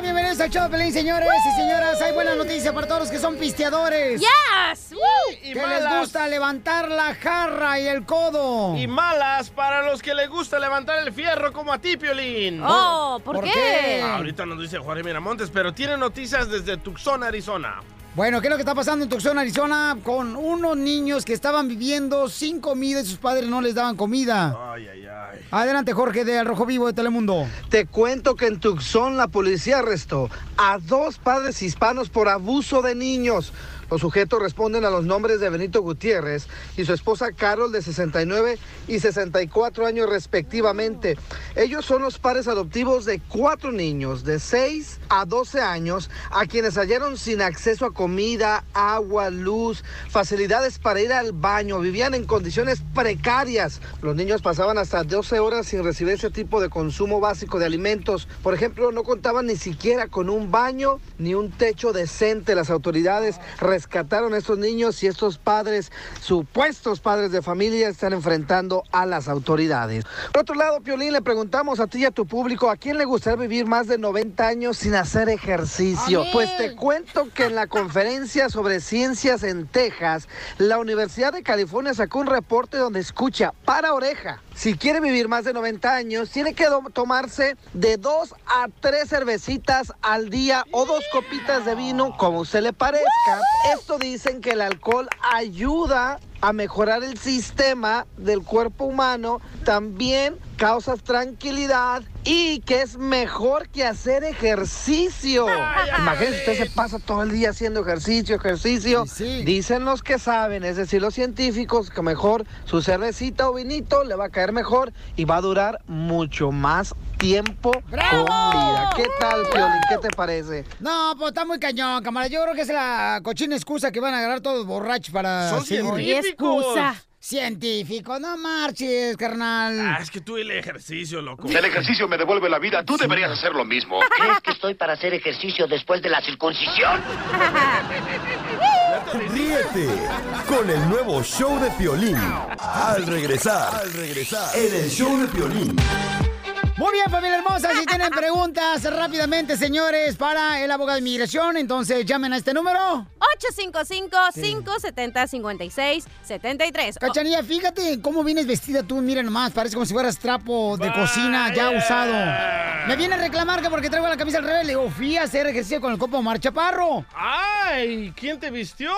Bienvenidos al show Pelín, señores y señoras. Hay buena noticia para todos los que son pisteadores. ¡Yes! ¡Woo! Que les gusta levantar la jarra y el codo. Y malas para los que les gusta levantar el fierro como a ti, Piolín. Oh, ¿por, ¿Por qué? qué? Ahorita nos dice Jorge Miramontes, pero tiene noticias desde Tucson, Arizona. Bueno, ¿qué es lo que está pasando en Tucson, Arizona? Con unos niños que estaban viviendo sin comida y sus padres no les daban comida. Ay, ay, ay. Adelante, Jorge, de Al Rojo Vivo de Telemundo. Te cuento que en Tucson la policía arrestó a dos padres hispanos por abuso de niños. Los sujetos responden a los nombres de Benito Gutiérrez y su esposa Carol de 69 y 64 años respectivamente. Ellos son los padres adoptivos de cuatro niños de 6 a 12 años a quienes hallaron sin acceso a comida, agua, luz, facilidades para ir al baño. Vivían en condiciones precarias. Los niños pasaban hasta 12 horas sin recibir ese tipo de consumo básico de alimentos. Por ejemplo, no contaban ni siquiera con un baño ni un techo decente. Las autoridades rescataron a estos niños y estos padres, supuestos padres de familia, están enfrentando a las autoridades. Por otro lado, Piolín, le preguntamos a ti y a tu público, ¿a quién le gustaría vivir más de 90 años sin hacer ejercicio? Pues te cuento que en la conferencia sobre ciencias en Texas, la Universidad de California sacó un reporte donde escucha para oreja. Si quiere vivir más de 90 años, tiene que tomarse de dos a tres cervecitas al día o dos copitas de vino, como usted le parezca. Esto dicen que el alcohol ayuda a mejorar el sistema del cuerpo humano, también causa tranquilidad y que es mejor que hacer ejercicio. Imagínese, usted se pasa todo el día haciendo ejercicio, ejercicio. Sí, sí. Dicen los que saben, es decir, los científicos, que mejor su cervecita o vinito le va a caer mejor y va a durar mucho más tiempo ¡Bravo! con vida. ¿Qué tal, Piolín? ¿Qué te parece? No, pues está muy cañón, camarada. Yo creo que es la cochina excusa que van a agarrar todos borrachos para... Son seguir- excusa. Científico, no marches, carnal. Ah, es que tú el ejercicio, loco. El ejercicio me devuelve la vida. Tú deberías hacer lo mismo. ¿Crees que estoy para hacer ejercicio después de la circuncisión? Ríete con el nuevo show de Piolín. Al regresar, al regresar, en el show de Piolín. Muy bien, familia hermosa. Si tienen preguntas rápidamente, señores, para el abogado de inmigración, entonces llamen a este número. 855-570-5673. Cachanilla, fíjate cómo vienes vestida tú. Mira nomás, parece como si fueras trapo de cocina ya usado. Me viene a reclamar que porque traigo la camisa al revés. Le digo, fui a hacer ejercicio con el copo Omar Chaparro. ¡Ay! ¿Quién te vistió?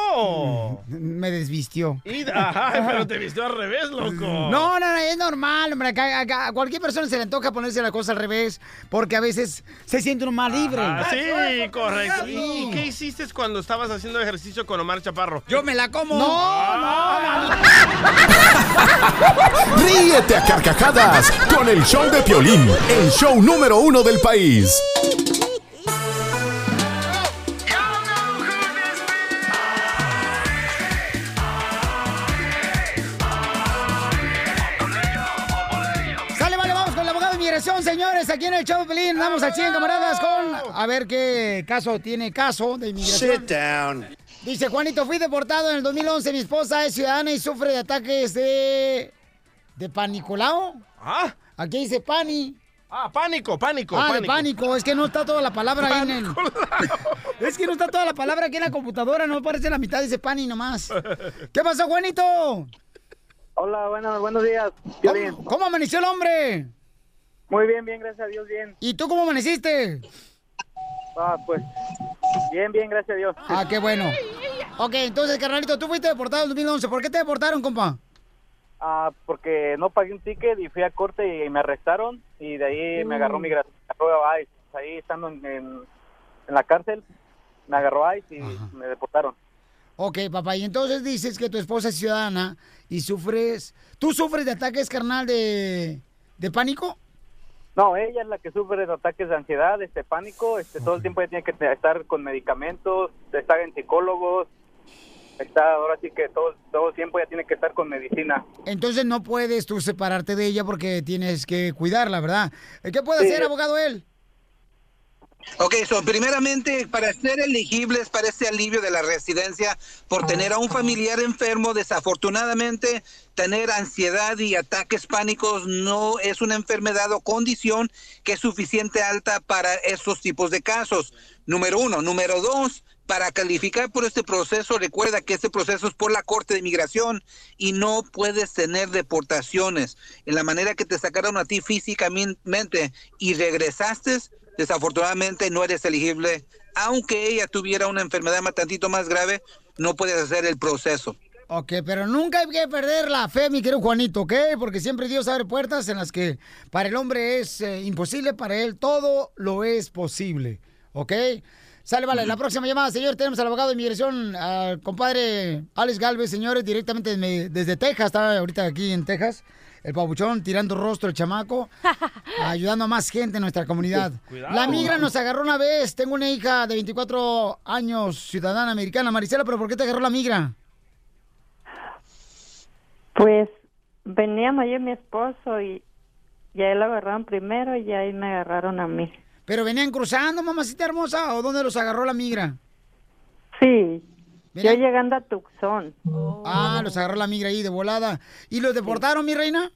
Me desvistió. Y- Ay, pero te vistió al revés, loco. No, no, no, es normal, hombre. acá- acá A, cualquier persona se le antoja ponerse la cosa al revés porque a veces se siente uno más libre. Ah, sí, correcto. ¿Y qué hiciste cuando estabas haciendo ejercicio con Omar Chaparro? Yo me la como. No, no, no. Ríete a carcajadas con el show de Piolín, el show número uno del país. Inmigración, señores. Aquí en el Chavo Pelín, vamos al 100, camaradas, con a ver qué caso tiene caso de inmigración. down. Dice Juanito, fui deportado en el 2011. Mi esposa es ciudadana y sufre de ataques de. de panicolao. ¿Ah? Aquí dice pani. Ah, pánico, pánico, ah, pánico. de pánico. Es que no está toda la palabra ahí en el. Es que no está toda la palabra aquí en la computadora. No aparece la mitad, dice pani nomás. ¿Qué pasó, Juanito? Hola, bueno, buenos días. ¿Cómo, cómo amaneció el hombre? Muy bien, bien, gracias a Dios, bien. ¿Y tú cómo amaneciste? Ah, pues, bien, bien, gracias a Dios. Ah, qué bueno. Ok, entonces, carnalito, tú fuiste deportado en 2011. ¿Por qué te deportaron, compa? Ah, porque no pagué un ticket y fui a corte y me arrestaron y de ahí me agarró Mm. migración. ICE. Ahí estando en, en- en la cárcel, me agarró ICE y me deportaron. Ok, papá, y entonces dices que tu esposa es ciudadana y sufres... ¿Tú sufres de ataques, carnal, de, de pánico? No, ella es la que sufre de ataques de ansiedad, este pánico, este todo el tiempo ella tiene que estar con medicamentos, estar en psicólogos, está ahora sí que todo, todo el tiempo ya tiene que estar con medicina. Entonces no puedes tú separarte de ella porque tienes que cuidarla, ¿verdad? ¿Qué puede hacer, abogado, él? Ok, so, primeramente, para ser elegibles para este alivio de la residencia por tener a un familiar enfermo, desafortunadamente, tener ansiedad y ataques pánicos no es una enfermedad o condición que es suficiente alta para estos tipos de casos. Número uno. Número dos, para calificar por este proceso, recuerda que este proceso es por la Corte de Inmigración y no puedes tener deportaciones. En la manera que te sacaron a ti físicamente y regresaste, desafortunadamente no eres elegible. Aunque ella tuviera una enfermedad más tantito más grave, no puedes hacer el proceso. Ok, pero nunca hay que perder la fe, mi querido Juanito, ¿ok? Porque siempre Dios abre puertas en las que para el hombre es eh, imposible, para él todo lo es posible, ¿ok? Sale, vale. La próxima llamada, señor, tenemos al abogado de inmigración, al compadre Alex Galvez, señores, directamente desde, desde Texas, está ahorita aquí en Texas. El pabuchón tirando rostro, el chamaco, ayudando a más gente en nuestra comunidad. Cuidado. La migra nos agarró una vez. Tengo una hija de 24 años, ciudadana americana. Marisela, ¿pero por qué te agarró la migra? Pues veníamos yo y mi esposo y, y a él lo agarraron primero y ahí me agarraron a mí. ¿Pero venían cruzando, mamacita hermosa? ¿O dónde los agarró la migra? Sí, yo Venían- llegando a Tucson. Ah, los agarró la migra ahí de volada. ¿Y los deportaron, mi reina?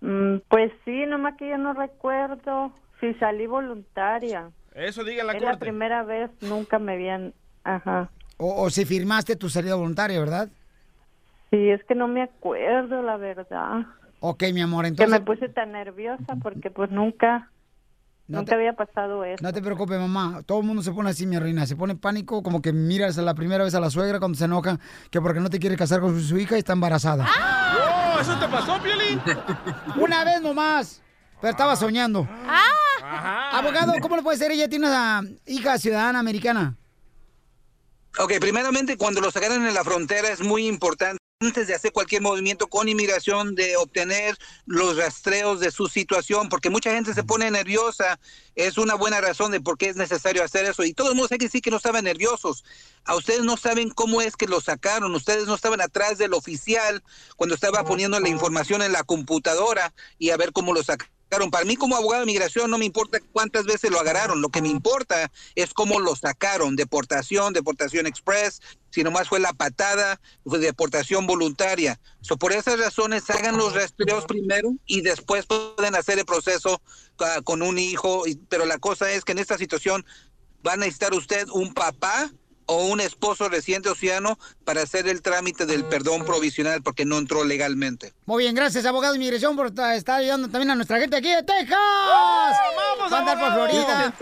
Mm, pues sí, nomás que yo no recuerdo si salí voluntaria. Eso diga la es la primera vez, nunca me habían... Ajá. O, o si firmaste tu salida voluntaria, ¿verdad? Sí, es que no me acuerdo, la verdad. Ok, mi amor, Que entonces... me puse tan nerviosa porque pues nunca... No nunca te- había pasado eso. No te preocupes, mamá. Todo el mundo se pone así, mi reina. Se pone pánico, como que miras a la primera vez a la suegra cuando se enoja, que porque no te quiere casar con su, su hija y está embarazada. ¡Oh, eso te pasó, Piolín! Una vez nomás. Pero estaba soñando. Abogado, ¿cómo le puede ser? Ella tiene una hija ciudadana americana. Ok, primeramente cuando los agarran en la frontera es muy importante antes de hacer cualquier movimiento con inmigración de obtener los rastreos de su situación, porque mucha gente se pone nerviosa, es una buena razón de por qué es necesario hacer eso. Y todo el mundo sabe que sí que no estaban nerviosos. A ustedes no saben cómo es que lo sacaron, ustedes no estaban atrás del oficial cuando estaba poniendo la información en la computadora y a ver cómo lo sacaron. Para mí como abogado de migración no me importa cuántas veces lo agarraron, lo que me importa es cómo lo sacaron, deportación, deportación express, si nomás fue la patada, fue deportación voluntaria. So, por esas razones hagan los rastreos primero y después pueden hacer el proceso ah, con un hijo, pero la cosa es que en esta situación va a necesitar usted un papá o un esposo reciente o ciudadano para hacer el trámite del perdón provisional porque no entró legalmente. Muy bien, gracias, abogado de inmigración, por ta- estar ayudando también a nuestra gente aquí de Texas. vamos a andar por Florida,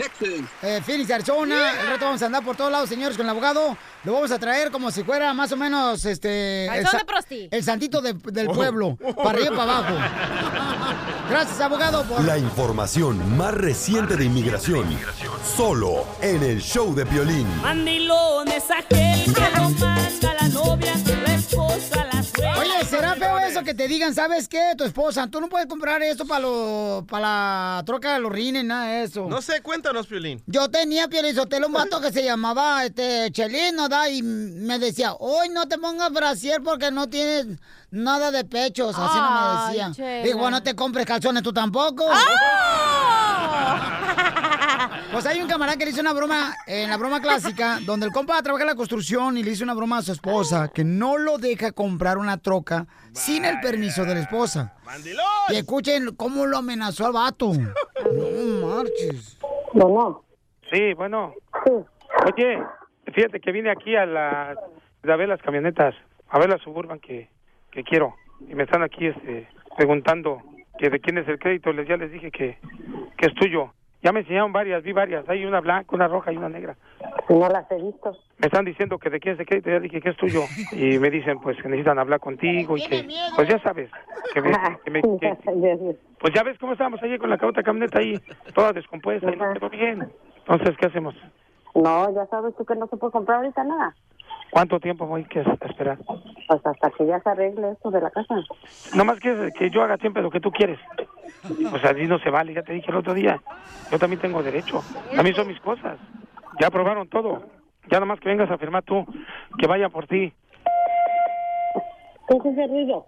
eh, Phoenix, Arizona. El reto vamos a andar por todos lados, señores, con el abogado. Lo vamos a traer como si fuera más o menos este. el, sa- de prosti. el santito de- del Oh. pueblo, para arriba y para abajo. Gracias, abogado, por. La información más reciente de inmigración. Solo en el show de es aquel que lo manda la novia, la esposa, la suegra. Oye, ¿será feo eso que te digan, sabes qué? Tu esposa, tú no puedes comprar esto para lo, para la troca de los rines, nada de eso. No sé, cuéntanos, Piolín. Yo tenía Pielizotelo un vato que se llamaba este Chelino, ¿da? Y me decía, hoy no te pongas brasier porque no tienes nada de pechos. Así no me decía. Chela. Digo, no te compres calzones tú tampoco. Pues hay un camarada que le hizo una broma en la broma clásica, donde el compa trabaja en la construcción y le hizo una broma a su esposa, que no lo deja comprar una troca sin el permiso de la esposa. Y escuchen cómo lo amenazó al vato. No marches. Bueno. Sí, bueno. Oye, fíjate que vine aquí a la a ver las camionetas, a ver la suburban que, que quiero. Y me están aquí este, preguntando que de quién es el crédito. Les ya les dije que, que es tuyo. Ya me enseñaron varias, vi varias. Hay una blanca, una roja y una negra. No las he visto. Me están diciendo que de quién es el crédito. Ya dije que es tuyo. Y me dicen pues que necesitan hablar contigo y que, pues ya sabes, que me, que me- que- pues ya ves cómo estábamos ayer con la otra camioneta ahí, toda descompuesta y no quedó bien. Entonces, ¿qué hacemos? No, ya sabes tú que no se puede comprar ahorita nada. ¿Cuánto tiempo voy que esperar? Pues hasta que ya se arregle esto de la casa. Nomás que, que yo haga siempre lo que tú quieres. Pues así no se vale, ya te dije el otro día. Yo también tengo derecho. A mí son mis cosas. Ya aprobaron todo. Ya nomás que vengas a firmar tú, que vaya por ti. ¿Qué es ese ruido?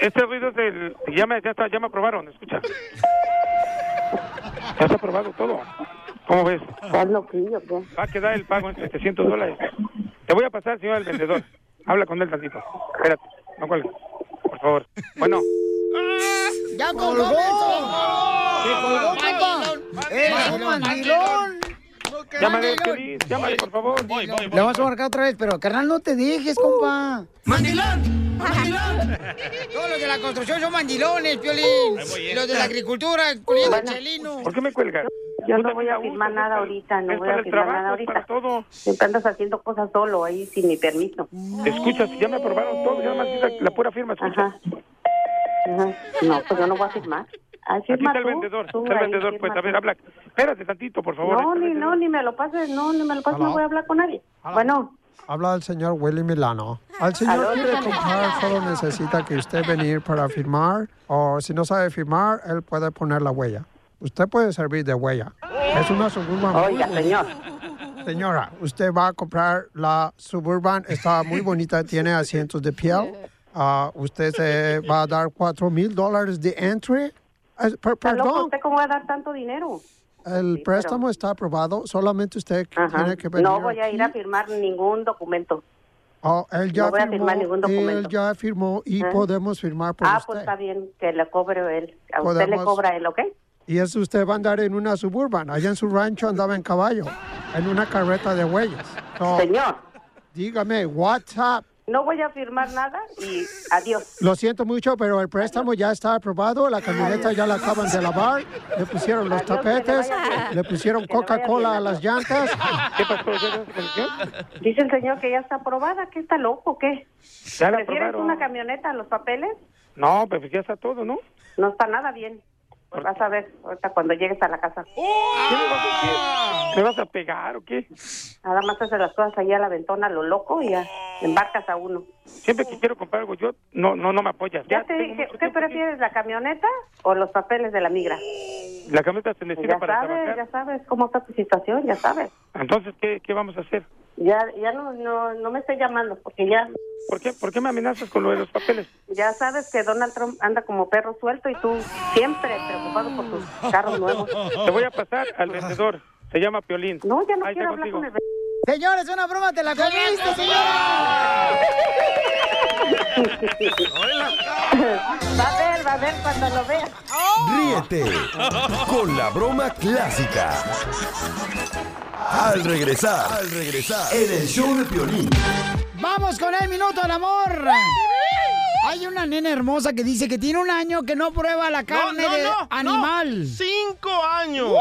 Este ruido es del... Ya me, ya, está, ya me aprobaron, escucha. Ya está aprobado todo. ¿Cómo ves? ¿Estás loquillo qué? Va a quedar el pago en 700 dólares. Te voy a pasar, señor el vendedor. Habla con él tantito. Espérate, no cuelgues. Por favor. Bueno, ¡Ya colgó! ¡Sí, colgó, compa! ¡Es un mandilón! llámale, feliz, llámale, por favor. Voy, voy, Le vamos a marcar otra vez, pero carnal, no te dejes, compa. ¡Mandilón! ¡Mandilón! Todos los de la construcción son mandilones, Piolín. voy, eh. Los de la agricultura, incluyendo. Chelino. ¿Por qué me cuelgas? Yo no voy a firmar nada ahorita, no voy a firmar trabajo, nada es para ahorita. todo. Siempre andas haciendo cosas solo ahí sin mi permiso. Escucha, si ya me aprobaron todo, ya nomás dice la pura firma, escucha. Ajá. Ajá. No, pues yo no voy a firmar. Aquí firma está el tú, vendedor, tú está el ahí, vendedor, firma pues, a ver, habla. Espérate tantito, por favor. No, ni, no, ni me lo pases, no, ni me lo pases, no voy a hablar con nadie. Bueno, Habla el señor Willy Milano. Al señor quiere comprar, solo necesita que usted venir para firmar. O si no sabe firmar, él puede poner la huella. Usted puede servir de huella. Es una Suburban. Oiga, señor. Señora, usted va a comprar la Suburban. Está muy bonita, tiene asientos de piel. Ah, usted se va a dar cuatro mil dólares de entry. Eh, per- ¿está loco perdón, usted cómo va a dar tanto dinero? el préstamo está aprobado. Solamente usted Ajá. tiene que venir. No voy a ir a firmar ningún documento. Oh, él ya No voy a firmar ningún documento. él ya firmó y ¿Eh? podemos firmar por ah, usted. pues está bien, que le cobre él. A usted le cobra él, ¿ok? Y eso usted va a andar en una suburban. Allá en su rancho andaba en caballo, en una carreta de huellas. So, Señor, dígame, WhatsApp. no voy a firmar nada y adiós. Lo siento mucho, pero el préstamo ya está aprobado. La camioneta ya la acaban de lavar. Le pusieron los Adiós, que le tapetes. Le pusieron Coca-Cola a las llantas. ¿Qué pasó? Dice el señor que ya está aprobada, que está loco, o ¿qué? ¿Prefieres una camioneta a los papeles? No, pues ya está todo, ¿no? No está nada bien. Pues vas a ver ahorita cuando llegues a la casa. ¿Qué me vas a hacer? ¿Me vas a pegar o qué? Nada más haces las cosas ahí a la ventona, lo loco, y ya embarcas a uno. Siempre que quiero comprar algo, yo no no no me apoyas. Ya te dije, ¿qué prefieres, la camioneta o los papeles de la migra? La camioneta se necesita Ya para sabes, trabajar. ya sabes cómo está tu situación, ya sabes. Entonces, ¿qué, qué vamos a hacer? Ya, ya no, no, no me estoy llamando, porque ya, ¿Por qué, ¿Por qué me amenazas con lo de los papeles? ya sabes que Donald Trump anda como perro suelto y tú siempre preocupado por tus carros nuevos. Te voy a pasar al vendedor. Se llama Piolín. No, ya no Ahí quiero hablar contigo. con el... Señores, es una broma, te la comiste, señora. Va a ver, va a ver cuando lo vea. Ríete con la broma clásica. Al regresar, al regresar, en el show de Piolín. Vamos con el minuto del amor. Hay una nena hermosa que dice que tiene un año que no prueba la carne no, de no, animal. ¡Cinco años!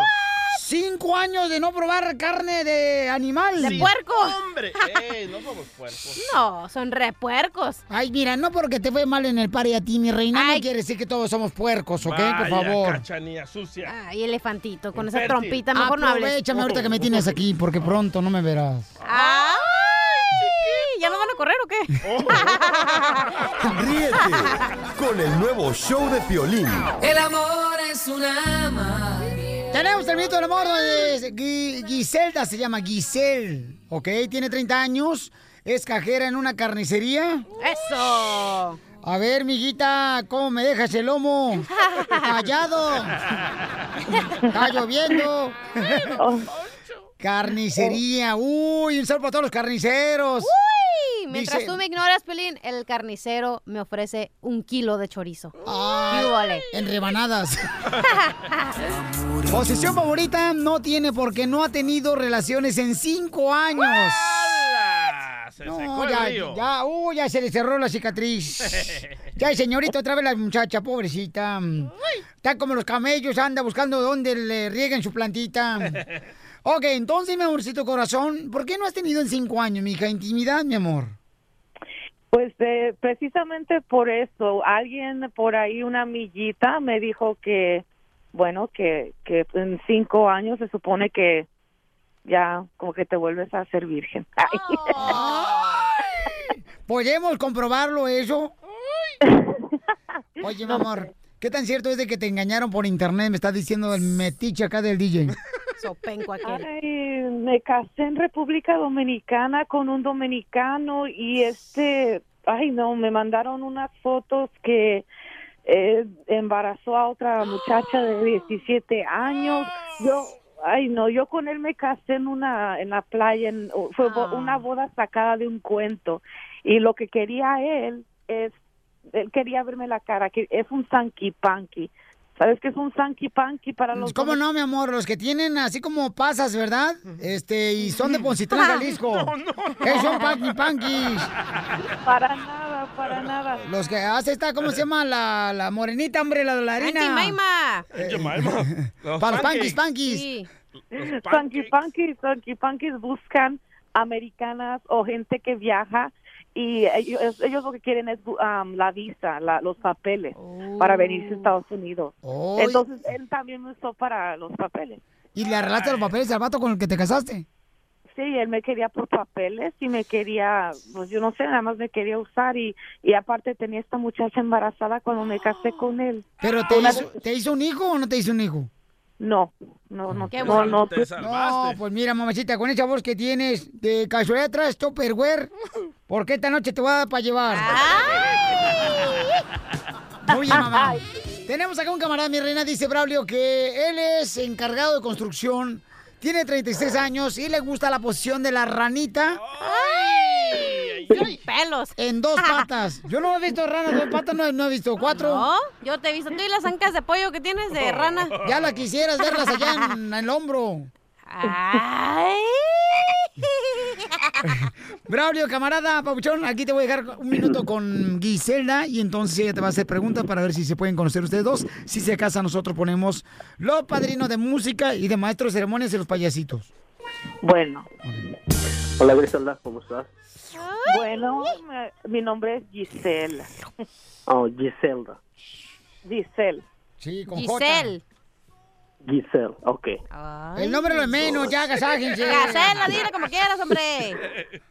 Cinco años de no probar carne de animal. De puerco. ¡Hombre! ¡Ey, no somos puercos! No, son repuercos. Ay, mira, no porque te fue mal en el par y a ti, mi reina, no quiere decir que todos somos puercos, ¿ok? Por favor. cachanilla sucia. Ay, elefantito, con esa trompita, mejor no hables. Aprovechame ahorita que me tienes aquí, porque pronto no me verás. ¡Ay! ¿Ya nos van a correr o qué? Ríete con el nuevo show de Piolín. El amor es una magia. Tenemos el minuto del amor de Gui- Giselda, se llama Giselle, ¿ok? Tiene 30 años, es cajera en una carnicería. ¡Eso! A ver, miguita, ¿cómo me dejas el lomo? Callado. Está lloviendo. Carnicería. Uy, un saludo para todos los carniceros. Uy, mientras Dice- tú me ignoras, Pelín, el carnicero me ofrece un kilo de chorizo. Ay, en rebanadas. Posición favorita no tiene porque no ha tenido relaciones en cinco años. Se secó No, el ya, río. ya, uy, ya se le cerró la cicatriz. Ya, señorita, otra vez la muchacha, pobrecita. Está como los camellos, anda buscando dónde le rieguen su plantita. Ok, entonces, mi amorcito corazón, ¿por qué no has tenido en cinco años, mija, intimidad, mi amor? Pues eh, precisamente por eso, alguien por ahí, una amiguita, me dijo que, bueno, que, que en cinco años se supone que ya como que te vuelves a ser virgen. Ay. ¿Podemos comprobarlo eso? Oye, mi amor, ¿qué tan cierto es de que te engañaron por internet? Me estás diciendo el metiche acá del DJ. Sopenco aquel. Ay, me casé en República Dominicana con un dominicano y este, ay no, me mandaron unas fotos que eh, embarazó a otra muchacha de 17 años. Yo, ay no, yo con él me casé en una, en la playa, en- fue bo- una boda sacada de un cuento y lo que quería él es, él quería verme la cara, que es un sanky panky. ¿Sabes qué es un sanky panky para los ¿Cómo no, mi amor? Los que tienen así como pasas, ¿verdad? Este, y son de Poncitlán, Jalisco. ¿Qué son panqui panquis? Para nada, para nada. Los que hace esta, ¿cómo se llama? La, la morenita, hombre, la de la harina. Auntie Maima. Eh, Para los panquis, panquis. Sí. Funky Punkies, Funky Punkies buscan americanas o gente que viaja y ellos, ellos lo que quieren es um, la visa, la- los papeles para venirse a Estados Unidos. Oh, Entonces él también me usó para los papeles. ¿Y le arreglaste los papeles al vato con el que te casaste? Sí, él me quería por papeles y me quería, pues yo no sé, nada más me quería usar y, y aparte tenía esta muchacha embarazada cuando me casé con él. ¿Pero te Una- hizo, te hizo un hijo o no te hizo un hijo? No, no, no. Qué no, no, No, pues mira, mamacita, con esa voz que tienes, de casualidad traes Tupperware, ¿por qué esta noche te voy a dar para llevar? Muy bien, mamá. Tenemos acá un camarada, mi reina, dice Braulio, que él es encargado de construcción, tiene 36 años y le gusta la posición de la ranita. Pelos! En dos patas. Yo no he visto ranas dos patas, no, no he visto cuatro. ¿No? Yo te he visto. Tú y las ancas de pollo que tienes de rana. Ya la quisieras verlas allá en, en el hombro. Ay. Braulio, camarada, Pabuchón, aquí te voy a dejar un minuto con Giselda y entonces ella te va a hacer preguntas para ver si se pueden conocer ustedes dos. Si se casa, nosotros ponemos los padrinos de música y de maestros de ceremonias y los payasitos. Bueno. Hola Griselda, ¿cómo estás? Bueno, mi nombre es Giselle. Oh, Giselda. Giselle. Sí, con J. Giselle. Giselle, ok. El nombre lo es menos, ya agasájense. Gacela, dile como quieras, hombre.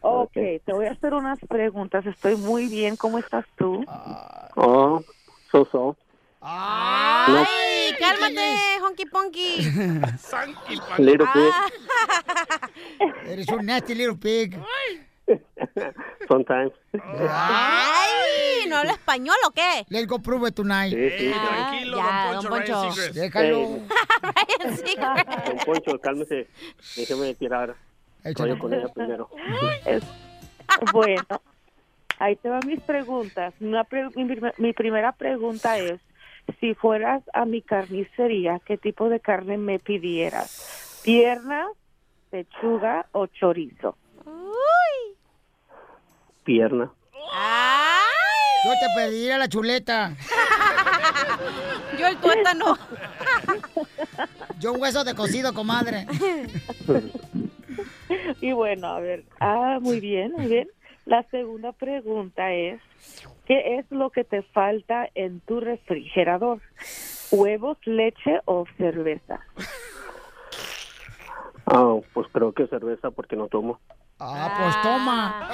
Ok, te voy a hacer unas preguntas. Estoy muy bien. ¿Cómo estás tú? Oh, so so. Ay, cálmate, honky ponky. Little bit. Eres un nasty little pig. Sometimes. Ay, ¿no habla español o qué? Let's go prove it tonight. Sí, sí. Ah, Tranquilo, ya, don Poncho, Ryan Seacrest. Déjalo. Ey, Ryan Seacrest. don Poncho, cálmese. Déjeme tirar. rollo con ella primero. Es- bueno, ahí te van mis preguntas. Una pre- mi, mi primera pregunta es, si fueras a mi carnicería, ¿qué tipo de carne me pidieras? ¿Pierna, pechuga o chorizo? Pierna. Yo te pediría la chuleta. Yo el tuétano. Yo un hueso de cocido, comadre. Y bueno, a ver, ah, muy bien, muy bien. La segunda pregunta es, ¿qué es lo que te falta en tu refrigerador? ¿Huevos, leche o cerveza? Ah, pues creo que cerveza porque no tomo. Ah, pues toma.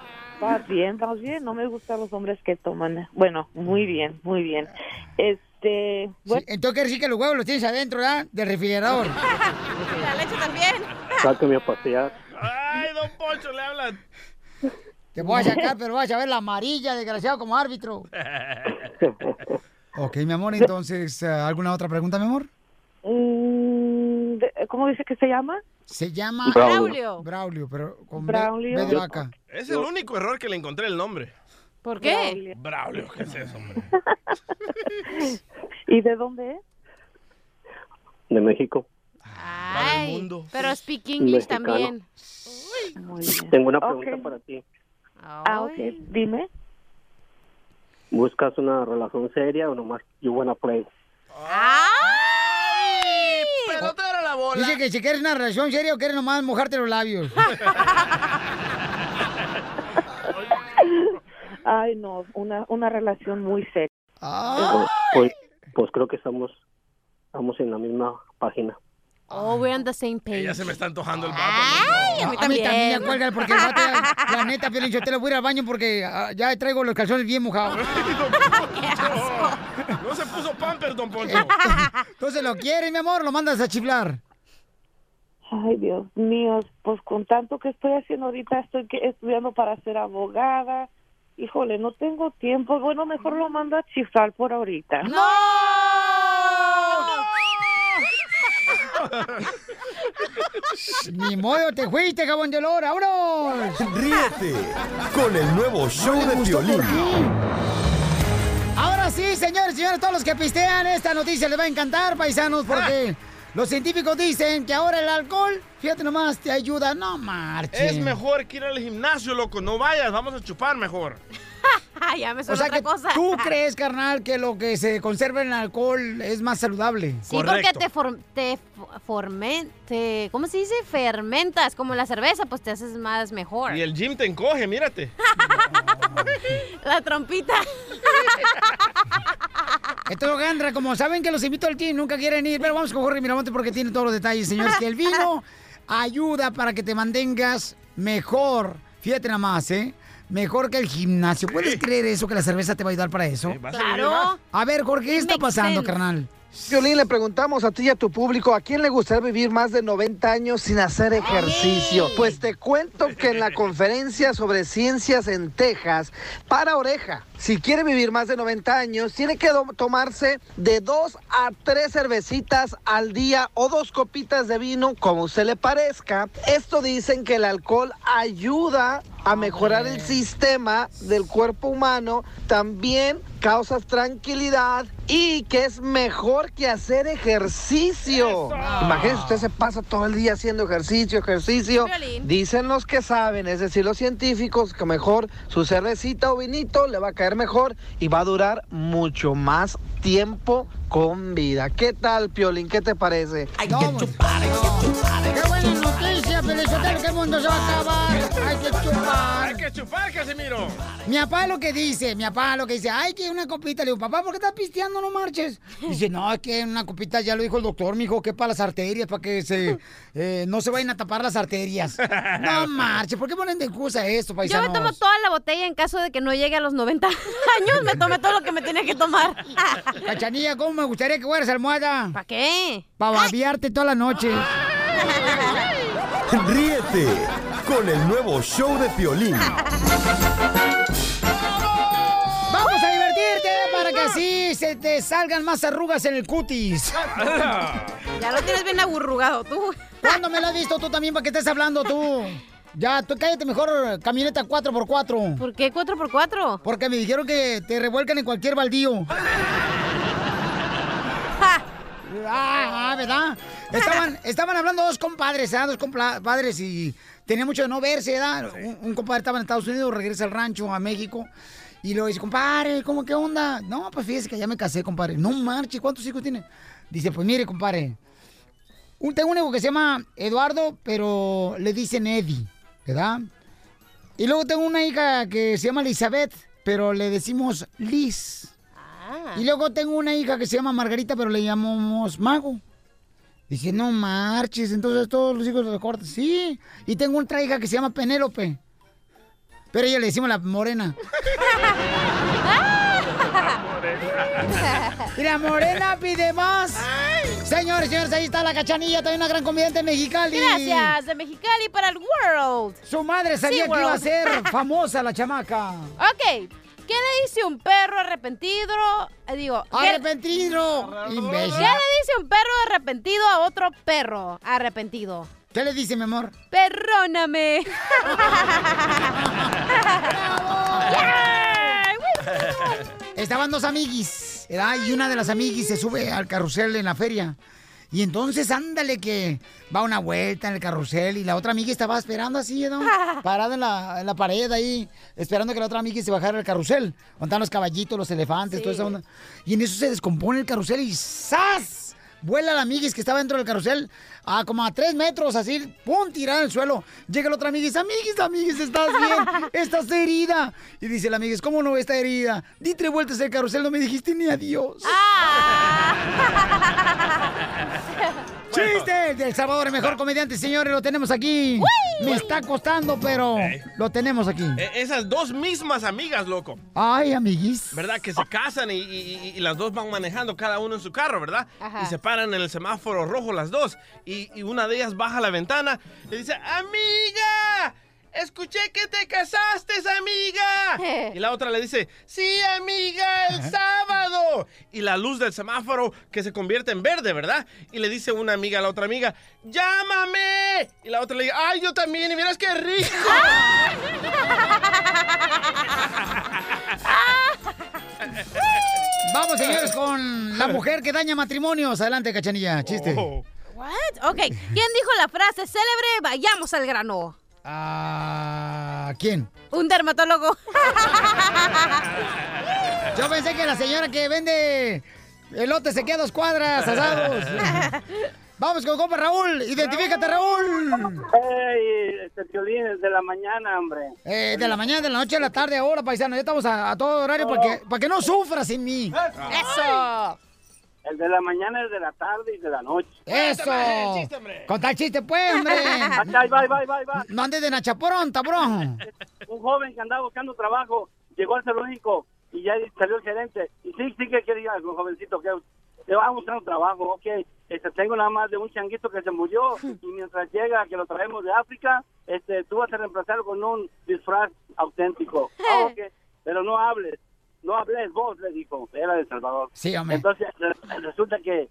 Vas bien, vas bien. No me gustan los hombres que toman. Bueno, muy bien, muy bien. Este, bueno, Entonces quiere decir que los huevos los tienes adentro, ¿verdad? Del refrigerador. La leche también. Sáqueme a pasear. Ay, don Poncho, le hablan. Te voy a sacar, pero vas a ver la amarilla, desgraciado, como árbitro. Ok, mi amor, entonces, eh, ¿alguna otra pregunta, mi amor? mm, ¿cómo dice que se llama? Se llama... Braulio. Braulio, pero con Braulio. B de vaca. Es el único error que le encontré el nombre. ¿Por qué? Braulio, ¿qué es eso, hombre? ¿Y de dónde es? De México. Ay, pero speak English Mexicano. también. Muy bien. Tengo una pregunta Ok. para ti. Ah, ok, dime. ¿Buscas una relación seria o nomás you wanna play? ¡Ay! Pelotera la bola. Dice que si quieres una relación seria o quieres nomás mojarte los labios. Ay, no, una, una relación muy seria. Ah. Pues, pues creo que estamos, estamos en la misma página. Oh, we're on the same page. Ya se me está antojando el vato. Ay, a mí A mí también también. me cuelga porque el vato, la neta, Piolín, yo te lo voy a ir al baño porque ah, ya traigo los calzones bien mojados. No se puso o Pampers, don Poncho? Entonces lo quieres, mi amor, lo mandas a chiflar. Ay, Dios mío, pues con tanto que estoy haciendo ahorita, estoy que- estudiando para ser abogada. Híjole, no tengo tiempo. Bueno, mejor lo mando a chiflar por ahorita. ¡No! Ni modo, te fuiste, jabón de olor, vámonos. Ríete con el nuevo show No de violín. Ahora sí, señores y señores, todos los que pistean, esta noticia les va a encantar, paisanos, porque los científicos dicen que ahora el alcohol, fíjate nomás, te ayuda. No marches. Es mejor que ir al gimnasio, loco. No vayas, vamos a chupar mejor. ya me O suena sea otra que cosa. tú crees, carnal, que lo que se conserva en el alcohol es más saludable. Sí, porque te, for- te fo- formen- te- ¿cómo se dice? Fermentas, como la cerveza, pues te haces más mejor. Y el gym te encoge, mírate. La trompita. Esto es lo que anda, como saben que los invito al team, nunca quieren ir, pero vamos con Jorge Miramonte porque tiene todos los detalles, señores, que el vino ayuda para que te mantengas mejor. Fíjate nada más, ¿eh? Mejor que el gimnasio. ¿Puedes creer eso, que la cerveza te va a ayudar para eso? Claro. A ver, Jorge, ¿qué está pasando, carnal? Violín, le preguntamos a ti y a tu público, ¿a quién le gustaría vivir más de 90 años sin hacer ejercicio? Pues te cuento que en la conferencia sobre ciencias en Texas, para oreja, si quiere vivir más de 90 años, tiene que tomarse de dos a tres cervecitas al día o dos copitas de vino, como usted le parezca. Esto dicen que el alcohol ayuda a mejorar el sistema del cuerpo humano, también causas tranquilidad y que es mejor que hacer ejercicio. Imagínese, usted se pasa todo el día haciendo ejercicio, ejercicio. Dicen los que saben, es decir, los científicos, que mejor su cervecita o vinito le va a caer mejor y va a durar mucho más tiempo con vida. ¿Qué tal, Piolín? ¿Qué te parece? No, pues, ¡Qué buena noticia, Pelizotelo, que el mundo se va a acabar! ¡Hay que chupar! Hay que chupar, Casimiro. Mi papá lo que dice, mi papá lo que dice, ay, que una copita. Le digo, papá, ¿por qué estás pisteando? No marches. Dice, no, es que una copita, ya lo dijo el doctor, mijo, que para las arterias, para que se, eh, no se vayan a tapar las arterias. No marches, ¿por qué ponen de excusa esto, Yo paisanos? me tomo toda la botella en caso de que no llegue a los 90 años. Me tomé todo lo que me tenía que tomar. Cachanilla, ¿cómo me gustaría que fueras almohada? ¿Para qué? Para babiarte toda la noche. Ríete con el nuevo show de Piolín. Vamos a divertirte para que así se te salgan más arrugas en el cutis. Ya lo tienes bien aburrugado tú. ¿Cuándo me lo has visto tú también? ¿Para qué estás hablando tú? Ya, tú cállate mejor, camioneta 4x4. ¿Por qué 4x4? Porque me dijeron que te revuelcan en cualquier baldío. Ah, ah, ¿verdad? Estaban, estaban hablando dos compadres, ¿eh? Dos compadres y tenía mucho de no verse, ¿verdad? Un, un compadre estaba en Estados Unidos, regresa al rancho, a México. Y luego dice, compadre, ¿cómo qué onda? No, pues fíjese que ya me casé, compadre. No marche, ¿cuántos hijos tiene? Dice, pues mire, compadre. Un, tengo un hijo que se llama Eduardo, pero le dicen Eddie, ¿verdad? Y luego tengo una hija que se llama Elizabeth, pero le decimos Liz. Y luego tengo una hija que se llama Margarita, pero le llamamos Mago. Dice, no marches, entonces todos los hijos los cortas. Sí. Y tengo otra hija que se llama Penélope. Pero ella le decimos la morena. Y la morena pide más. Señores, señores, ahí está la cachanilla, también una gran comediante mexicali. Gracias, de Mexicali para el World. Su madre sabía Sí, que iba a ser famosa la chamaca. Ok. ¿Qué le dice un perro arrepentido? Eh, digo, ¿qué- Arrepentido, imbécil. ¿Qué le dice un perro arrepentido a otro perro arrepentido? ¿Qué le dice, mi amor? Perróname. Estaban dos amiguis, ¿verdad? Y una de las amiguis se sube al carrusel en la feria. Y entonces, ándale que va una vuelta en el carrusel y la otra amiga estaba esperando así, ¿no? Parada en la, en la pared ahí, esperando que la otra amiga se bajara al carrusel. Están los caballitos, los elefantes, Sí. toda esa onda. Y en eso se descompone el carrusel y ¡zas! Vuela la amiguis que estaba dentro del carrusel a como a tres metros, así, ¡pum! tirada al suelo. Llega la otra amiguis, amiguis, amiguis, ¿estás bien? ¿Estás herida? Y dice la amiguis, ¿cómo no está herida? Di tres vueltas el carrusel, no me dijiste ni adiós. ¡Chiste! De El Salvador, el mejor comediante, señores, lo tenemos aquí. Me está costando, pero lo tenemos aquí. Eh, Esas dos mismas amigas, loco. Ay, amiguis. ¿Verdad? Que se casan y, y- y las dos van manejando cada uno en su carro, ¿verdad? Ajá. Y se paran en el semáforo rojo las dos. Y, y una de ellas baja la ventana y dice, ¡Amiga! Escuché que te casaste, amiga. Y la otra le dice, sí, amiga, el sábado. Y la luz del semáforo que se convierte en verde, ¿verdad? Y le dice una amiga a la otra amiga, ¡llámame! Y la otra le dice, ¡ay, yo también! Y miras qué rico. Vamos, señores, con la mujer que daña matrimonios. Adelante, cachanilla. Chiste. What? Ok, ¿quién dijo la frase célebre? Vayamos al grano. ¿A quién? Un dermatólogo. Yo pensé que la señora que vende elote se queda a dos cuadras asados. Vamos con compa Raúl. Identifícate, Raúl. Ey, este violín es de la mañana, hombre. Eh, de la mañana, de la noche, a la tarde, ahora, paisano. Ya estamos a, a todo horario para que, para que no sufras sin mí. Eso. El de la mañana es de la tarde y de la noche. Eso. Conta el chiste, pues, hombre. Ahí va, va, va, va. No andes de nachaporonta, bro. Un joven que andaba buscando trabajo llegó al zoológico y ya salió el gerente. Y sí, sí que quería un jovencito que le va a buscar un trabajo. Ok, este, tengo nada más de un changuito que se murió y mientras llega, que lo traemos de África, este, tú vas a reemplazarlo con un disfraz auténtico. Ah, ok, pero no hables. No hables vos, le dijo. Era de Salvador. Sí, hombre. Entonces re- resulta que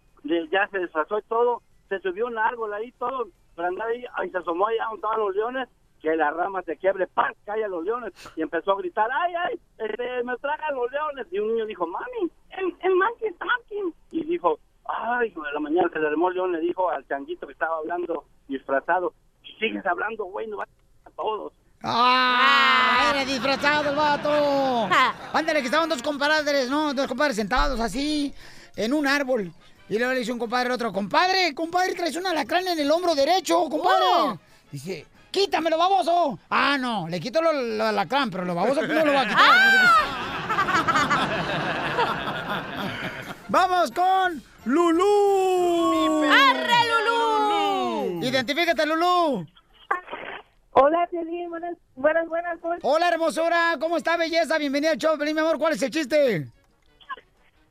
ya se disfrazó y todo, se subió un árbol ahí todo, para andar ahí, ahí se asomó allá donde estaban los leones, que la rama se quiebre, ¡pam! cae a los leones y empezó a gritar, ¡ay, ay! Este, me tragan los leones. Y un niño dijo, mami, monkey is talking. Y dijo, ay, de la mañana se le armó el león, le dijo al changuito que estaba hablando disfrazado, si sigues hablando, güey, no vas a todos. ¡Ah! Era disfrazado el vato. Ándale, que estaban dos compadres, ¿no? Dos compadres sentados así, en un árbol. Y luego le dice un compadre al otro, compadre, compadre, traes un alacrán en el hombro derecho, compadre. Oh. Dice, quítamelo, baboso. Ah, no, le quito lo, lo alacrán, pero lo baboso no lo va a quitar. Vamos con Lulú. ¡Arre, Lulú! Identifícate, Lulú. Hola, Piolín, buenas, buenas, buenas. ¿cómo estás? Hola, hermosura. ¿Cómo está, belleza? Bienvenida al show. Pelín, mi amor. ¿Cuál es el chiste?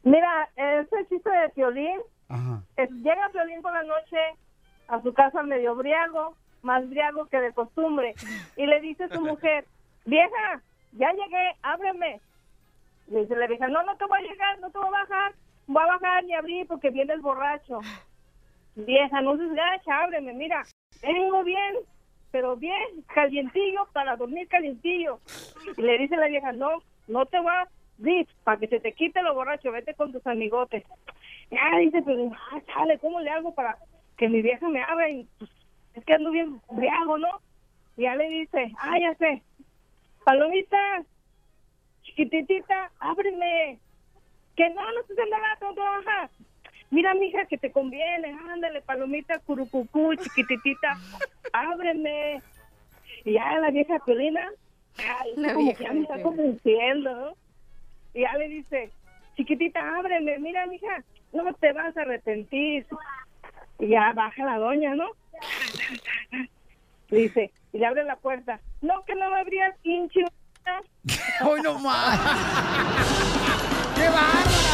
Mira, es el chiste de Piolín. Llega Piolín por la noche a su casa medio briago, más briago que de costumbre, y le dice a su mujer, vieja, ya llegué, ábreme. Le dice la vieja, no, no te voy a llegar, no te voy a bajar, voy a bajar ni abrir porque vienes borracho. Vieja, no seas gacha, ábreme, mira, vengo bien, pero bien, calientillo, para dormir calientillo. Y le dice la vieja, no, no te a abrir, para que se te quite lo borracho, vete con tus amigotes. Ya dice, pero, ah, chale, ¿cómo le hago para que mi vieja me abra? Y, pues, es que ando bien briago, ¿no? Y ya le dice, ah, ya sé, palomita, chiquititita, ábreme. Que no, no estés embarazada, bajas. Mira, mija, que te conviene, ándale, palomita, curucucú, chiquititita, ábreme. Y ya la vieja Piolina, como vieja que ya me está convenciendo, ¿no? Y ya le dice, chiquitita, ábreme, mira, mija, no te vas a arrepentir. Y ya baja la doña, ¿no? Dice, y le abre la puerta. No, que no me abrías, hinchi. ¡Hoy no más! ¡Qué bárbara!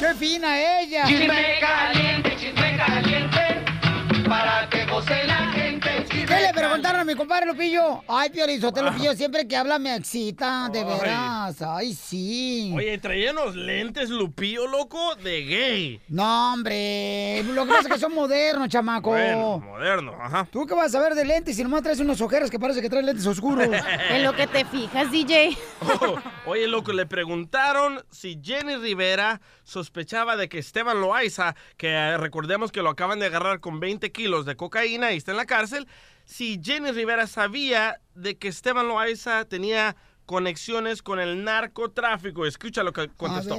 ¡Qué fina ella! Chisme caliente, chisme caliente, para que goce la gente. ¿Qué le preguntaron a mi compadre Lupillo? Ay, Piolín, Sotelo Lupillo, siempre que habla me excita, de Ay. veras. Ay, sí. Oye, traía unos lentes Lupillo, loco, de gay. No, hombre. Lo que pasa es que son modernos, chamaco. Bueno, moderno, ajá. ¿Tú qué vas a ver de lentes si nomás traes unos ojeras que parece que traes lentes oscuros? En lo que te fijas, DJ. Oye, loco, le preguntaron si Jenny Rivera sospechaba de que Esteban Loaiza, que eh, recordemos que lo acaban de agarrar con 20 kilos de cocaína y está en la cárcel, si Jenny Rivera sabía de que Esteban Loaiza tenía conexiones con el narcotráfico. Escucha lo que contestó.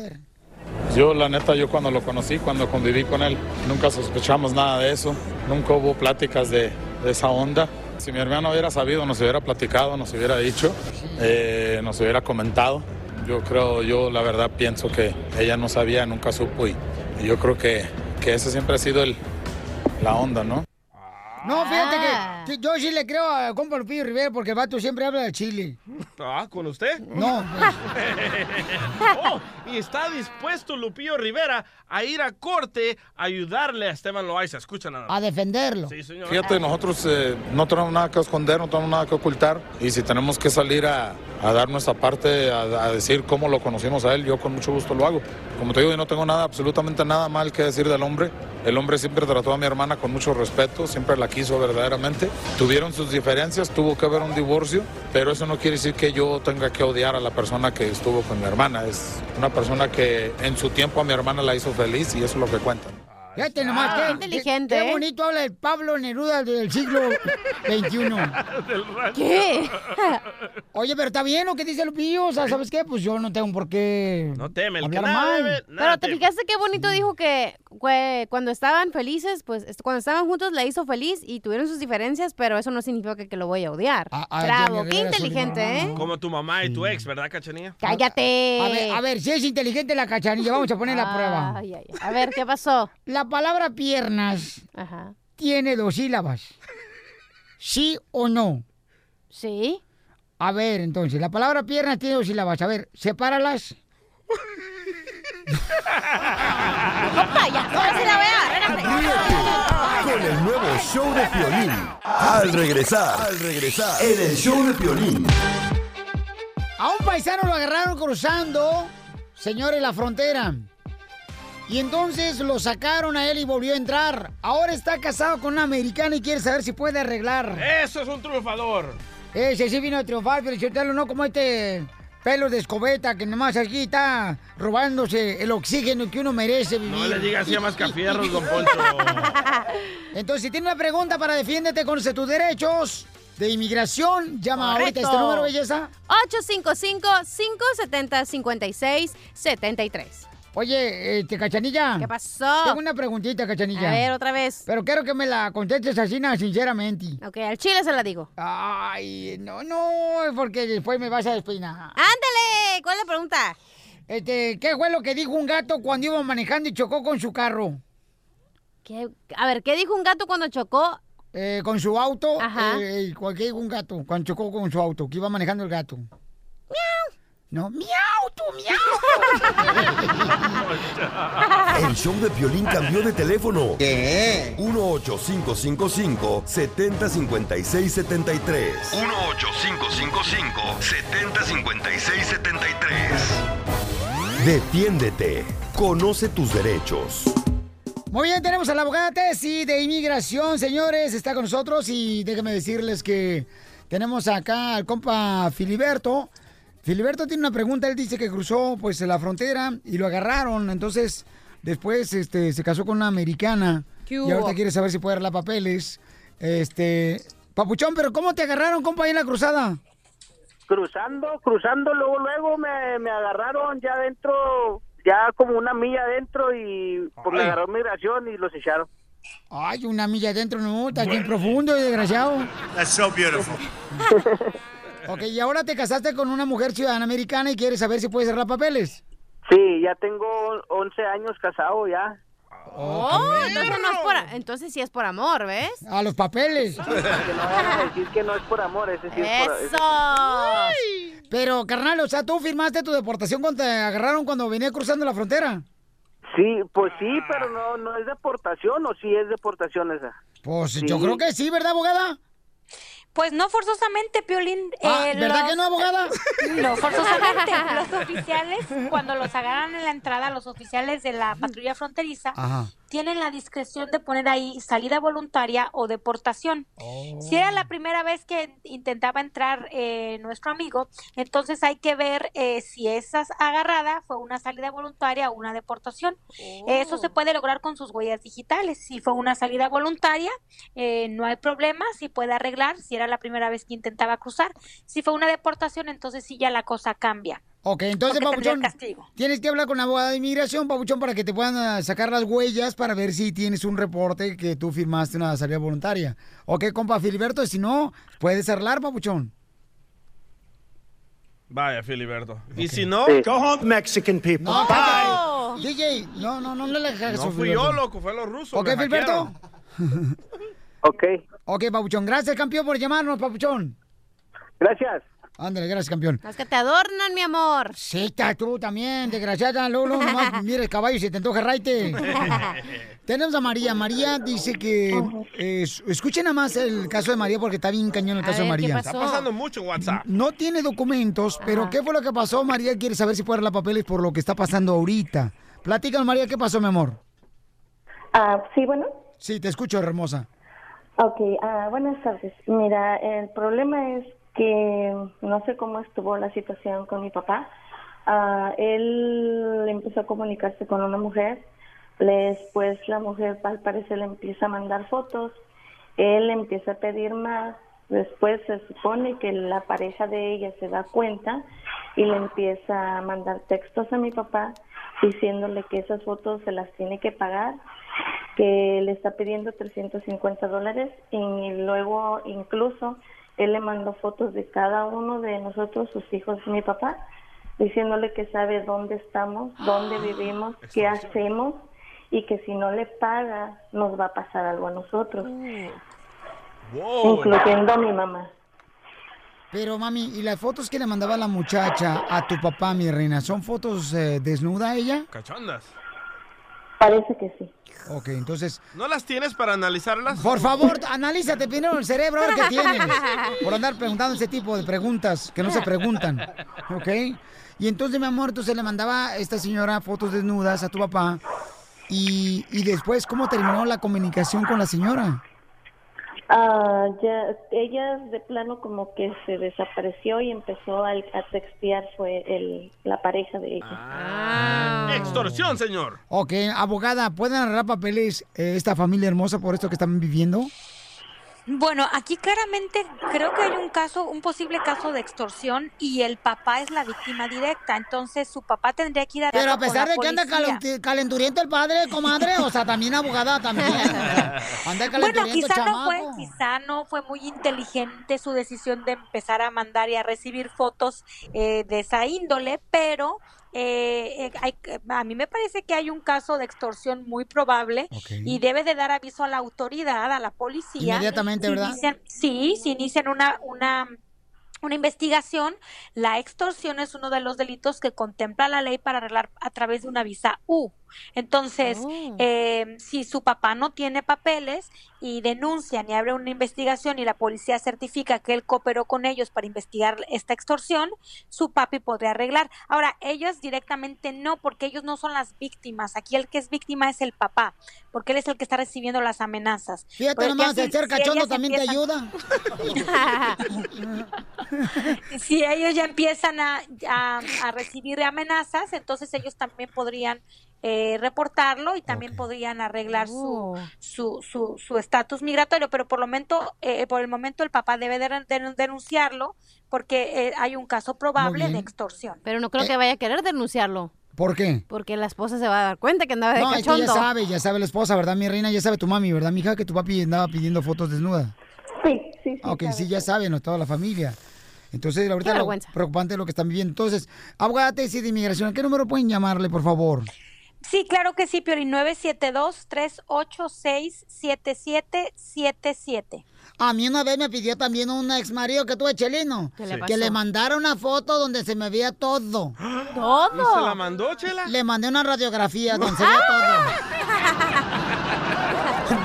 Yo, la neta, yo cuando lo conocí, cuando conviví con él, nunca sospechamos nada de eso. Nunca hubo pláticas de, de esa onda. Si mi hermano hubiera sabido, nos hubiera platicado, nos hubiera dicho, eh, nos hubiera comentado. Yo creo, yo la verdad pienso que ella no sabía, nunca supo y, y yo creo que, que ese siempre ha sido el, la onda, ¿no? No, fíjate Ah. que, que yo sí le creo a compa Lupillo Rivera porque el vato siempre habla de Chile. Ah, ¿con usted? No. Oh, y está dispuesto Lupillo Rivera a ir a corte a ayudarle a Esteban Loaiza. Escucha nada. más. A defenderlo. Sí, señor. Fíjate, nosotros eh, no tenemos nada que esconder, no tenemos nada que ocultar. Y si tenemos que salir a, a dar nuestra parte, a, decir cómo lo conocimos a él, yo con mucho gusto lo hago. Como te digo, yo no tengo nada, absolutamente nada mal que decir del hombre. El hombre siempre trató a mi hermana con mucho respeto, siempre la quiso verdaderamente. Tuvieron sus diferencias, tuvo que haber un divorcio, pero eso no quiere decir que yo tenga que odiar a la persona que estuvo con mi hermana. Es una persona que en su tiempo a mi hermana la hizo feliz y eso es lo que cuentan. Fíjate nomás, Ah, qué, inteligente, qué- qué ¿eh? bonito habla el Pablo Neruda del siglo XXI. ¿Qué? Oye, pero está bien lo que dice Lupillo, o sea, ¿sabes qué? Pues yo no tengo por qué No teme, el que hablar nada mal. debe, Pero nada te fijaste qué bonito dijo que que cuando estaban felices, pues cuando estaban juntos la hizo feliz y tuvieron sus diferencias, pero eso no significa que, que lo voy a odiar. ah, Bravo, Jenny qué inteligente, ¿eh? Como tu mamá y tu ex, ¿verdad, Cachanilla? Cállate. A ver, a ver, si es inteligente la cachanilla, vamos a poner la prueba. Ay, ay, ay. A ver, ¿qué pasó? La palabra piernas Ajá. tiene dos sílabas. ¿Sí o no? Sí. A ver, entonces, la palabra piernas tiene dos sílabas. A ver, sepáralas. Opa, ya, ahora sí la voy a Ríete con el nuevo show de Piolín. Al regresar, al regresar, en el show de Piolín. A un paisano lo agarraron cruzando, señores, la frontera. Y entonces lo sacaron a él y volvió a entrar. Ahora está casado con una americana y quiere saber si puede arreglar. Eso es un triunfador. Ese sí vino a triunfar, pero Chotelo, no como este pelo de escobeta que nomás aquí está robándose el oxígeno que uno merece vivir. No le digas así a Mascafierros, don Poncho. Entonces, si tiene una pregunta para defiéndete con tus derechos de inmigración, llama ahorita este número, belleza. 855-570-5673. Oye, este, Cachanilla. ¿Qué pasó? Tengo una preguntita, Cachanilla. A ver, otra vez. Pero quiero que me la contestes así, sinceramente. Ok, al chile se la digo. Ay, no, no, porque después me vas a despeinar. ¡Ándale! ¿Cuál es la pregunta? Este, ¿qué fue lo que dijo un gato cuando iba manejando y chocó con su carro? ¿Qué? A ver, ¿qué dijo un gato cuando chocó? Eh, con su auto. Ajá. Eh, eh, ¿Qué dijo un gato cuando chocó con su auto? Que iba manejando el gato. ¡Miau! No, miau, tú, miau. El show de Piolín cambió de teléfono. ¿Qué? 1-855-705673. 1-855-705673. Defiéndete. Conoce tus derechos. Muy bien, tenemos a la abogada Tessy de inmigración, señores, está con nosotros y déjenme decirles que tenemos acá al compa Filiberto. Filiberto tiene una pregunta, él dice que cruzó pues la frontera y lo agarraron, entonces después este, se casó con una americana ¿Qué y ahorita quiere saber si puede arreglar papeles. Este, Papuchón, pero ¿cómo te agarraron, compa, ahí en la cruzada? cruzando, cruzando, luego, luego me, me agarraron ya adentro, ya como una milla adentro y pues me agarró migración y los echaron. Ay, una milla adentro, no, está bien profundo, desgraciado. That's so beautiful. Ok, y ahora te casaste con una mujer ciudadana americana y quieres saber si puedes arreglar papeles. Sí, ya tengo 11 años casado ya. Oh, entonces no es por... Entonces sí es por amor, ¿ves? A los papeles. No decir que no es por amor, ese sí es por... ese- ¡Eso! Pero, carnal, o sea, tú firmaste tu deportación cuando te agarraron cuando venía cruzando la frontera. Sí, pues sí, pero no, no es deportación o sí es deportación esa. Pues Sí. yo creo que sí, ¿verdad, abogada? Pues no forzosamente, Piolín. Ah, eh, ¿verdad que no, abogada? No, forzosamente. Los oficiales, cuando los agarran en la entrada, los oficiales de la patrulla fronteriza, Ajá. Tienen la discreción de poner ahí salida voluntaria o deportación. Si era la primera vez que intentaba entrar eh, nuestro amigo, entonces hay que ver eh, si esa agarrada fue una salida voluntaria o una deportación. Eso se puede lograr con sus huellas digitales. Si fue una salida voluntaria, eh, no hay problema, si puede arreglar, si era la primera vez que intentaba cruzar. Si fue una deportación, entonces sí ya la cosa cambia. Ok, entonces, Porque Papuchón, tienes que hablar con la abogada de inmigración, Papuchón, para que te puedan ah, sacar las huellas para ver si tienes un reporte que tú firmaste una salida voluntaria. Ok, compa Filiberto, si no, puedes arreglar, Papuchón. Vaya, Filiberto. Y si no, Sí. go home, Mexican people. No, cállate. DJ, no, no, no, no le hagas No eso, fui Filiberto. yo, loco, fue los rusos. Ok, Filiberto. Ok. Ok, Papuchón. Gracias, campeón, por llamarnos, Papuchón. Gracias. Ándale, gracias, campeón. Los que te adornan, mi amor. Sí, está tú también, desgraciada. Luego nomás mira el caballo y se te antoja raite. Tenemos a María. María dice que... eh, es- escuchen nada más el caso de María porque está bien cañón el caso de María. Está pasando mucho en WhatsApp. No tiene documentos, pero ¿qué fue lo que pasó? María quiere saber si puede arreglar papeles por lo que está pasando ahorita. Platícanos, María, ¿qué pasó, mi amor? Ah, sí, bueno. Sí, te escucho, hermosa. Ok, ah, buenas tardes. Mira, el problema es que no sé cómo estuvo la situación con mi papá. Ah, él empezó a comunicarse con una mujer, después la mujer al parecer le empieza a mandar fotos, él empieza a pedir más, después se supone que la pareja de ella se da cuenta y le empieza a mandar textos a mi papá diciéndole que esas fotos se las tiene que pagar que le está pidiendo 350 dólares y luego incluso él le mandó fotos de cada uno de nosotros, sus hijos y mi papá, diciéndole que sabe dónde estamos, dónde vivimos, qué hacemos y que si no le paga nos va a pasar algo a nosotros, incluyendo a mi mamá. Pero, mami, ¿y las fotos que le mandaba la muchacha a tu papá, mi reina, son fotos eh, desnuda ella? Cachondas. Parece que sí. Ok, entonces... ¿No las tienes para analizarlas? Por favor, analízate primero el cerebro, a ver qué tienes. Por andar preguntando ese tipo de preguntas que no se preguntan. ¿Ok? Y entonces, mi amor, entonces le mandaba a esta señora fotos desnudas a tu papá. Y, y después, ¿cómo terminó la comunicación con la señora? Ah, ya, ella de plano como que se desapareció y empezó a, a textear, fue el, la pareja de ella. Ah. Extorsión, señor. Ok, abogada, ¿pueden arreglar papeles eh, esta familia hermosa por esto que están viviendo? Bueno, aquí claramente creo que hay un caso, un posible caso de extorsión y el papá es la víctima directa, entonces su papá tendría que ir a Pero a pesar de que anda calenturiento el padre, comadre, o sea, también abogada también. Anda Bueno, calenturiento quizá no fue, quizá no fue muy inteligente su decisión de empezar a mandar y a recibir fotos eh, de esa índole, pero eh, eh, hay- a mí me parece que hay un caso de extorsión muy probable y debe de dar aviso a la autoridad, a la policía. Inmediatamente, Si ¿verdad? inician- sí, si inician una, una una investigación, la extorsión es uno de los delitos que contempla la ley para arreglar a través de una visa U. Entonces, eh, si su papá no tiene papeles y denuncian y abre una investigación y la policía certifica que él cooperó con ellos para investigar esta extorsión, su papi podría arreglar. Ahora, ellos directamente no, porque ellos no son las víctimas. Aquí el que es víctima es el papá, porque él es el que está recibiendo las amenazas. Fíjate nomás, si- el ser si cachondo ellas también te ayuda. si ellos ya empiezan a, a- a recibir amenazas, entonces ellos también podrían eh, reportarlo y también podrían arreglar su su su su estatus migratorio, pero por lo momento eh, por el momento el papá debe de, de- denunciarlo porque eh, hay un caso probable de extorsión. Pero no creo que vaya a querer denunciarlo. ¿Por qué? Porque la esposa se va a dar cuenta que andaba de No, es que cachondo. ya sabe, ya sabe la esposa, ¿verdad, mi reina? Ya sabe tu mami, ¿verdad, mija? Que tu papi andaba pidiendo fotos desnudas. Sí, sí, sí. Ok, sabe. sí, ya saben, ¿no? Toda la familia. Entonces, ahorita lo preocupante es lo que están viviendo. Entonces, abogada de inmigración, ¿a qué número pueden llamarle, por favor? Sí, claro que sí, Piori 972-386-7777. A mí una vez me pidió también un ex marido que tuve chelino. ¿Qué le Que pasó? le mandara una foto donde se me veía todo. ¿Todo? ¿Y se la mandó, Chela? Le mandé una radiografía donde se veía todo.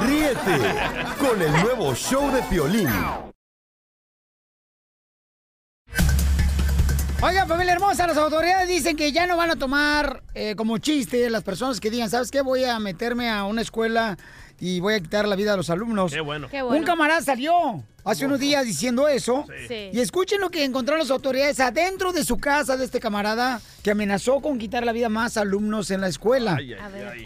Ríete con el nuevo show de Piolín. Oigan, familia hermosa, las autoridades dicen que ya no van a tomar eh, como chiste las personas que digan, ¿sabes qué? Voy a meterme a una escuela y voy a quitar la vida a los alumnos. Qué bueno. Qué bueno. Un camarada salió hace unos días diciendo eso. Sí. Y escuchen lo que encontraron las autoridades adentro de su casa de este camarada que amenazó con quitar la vida a más alumnos en la escuela.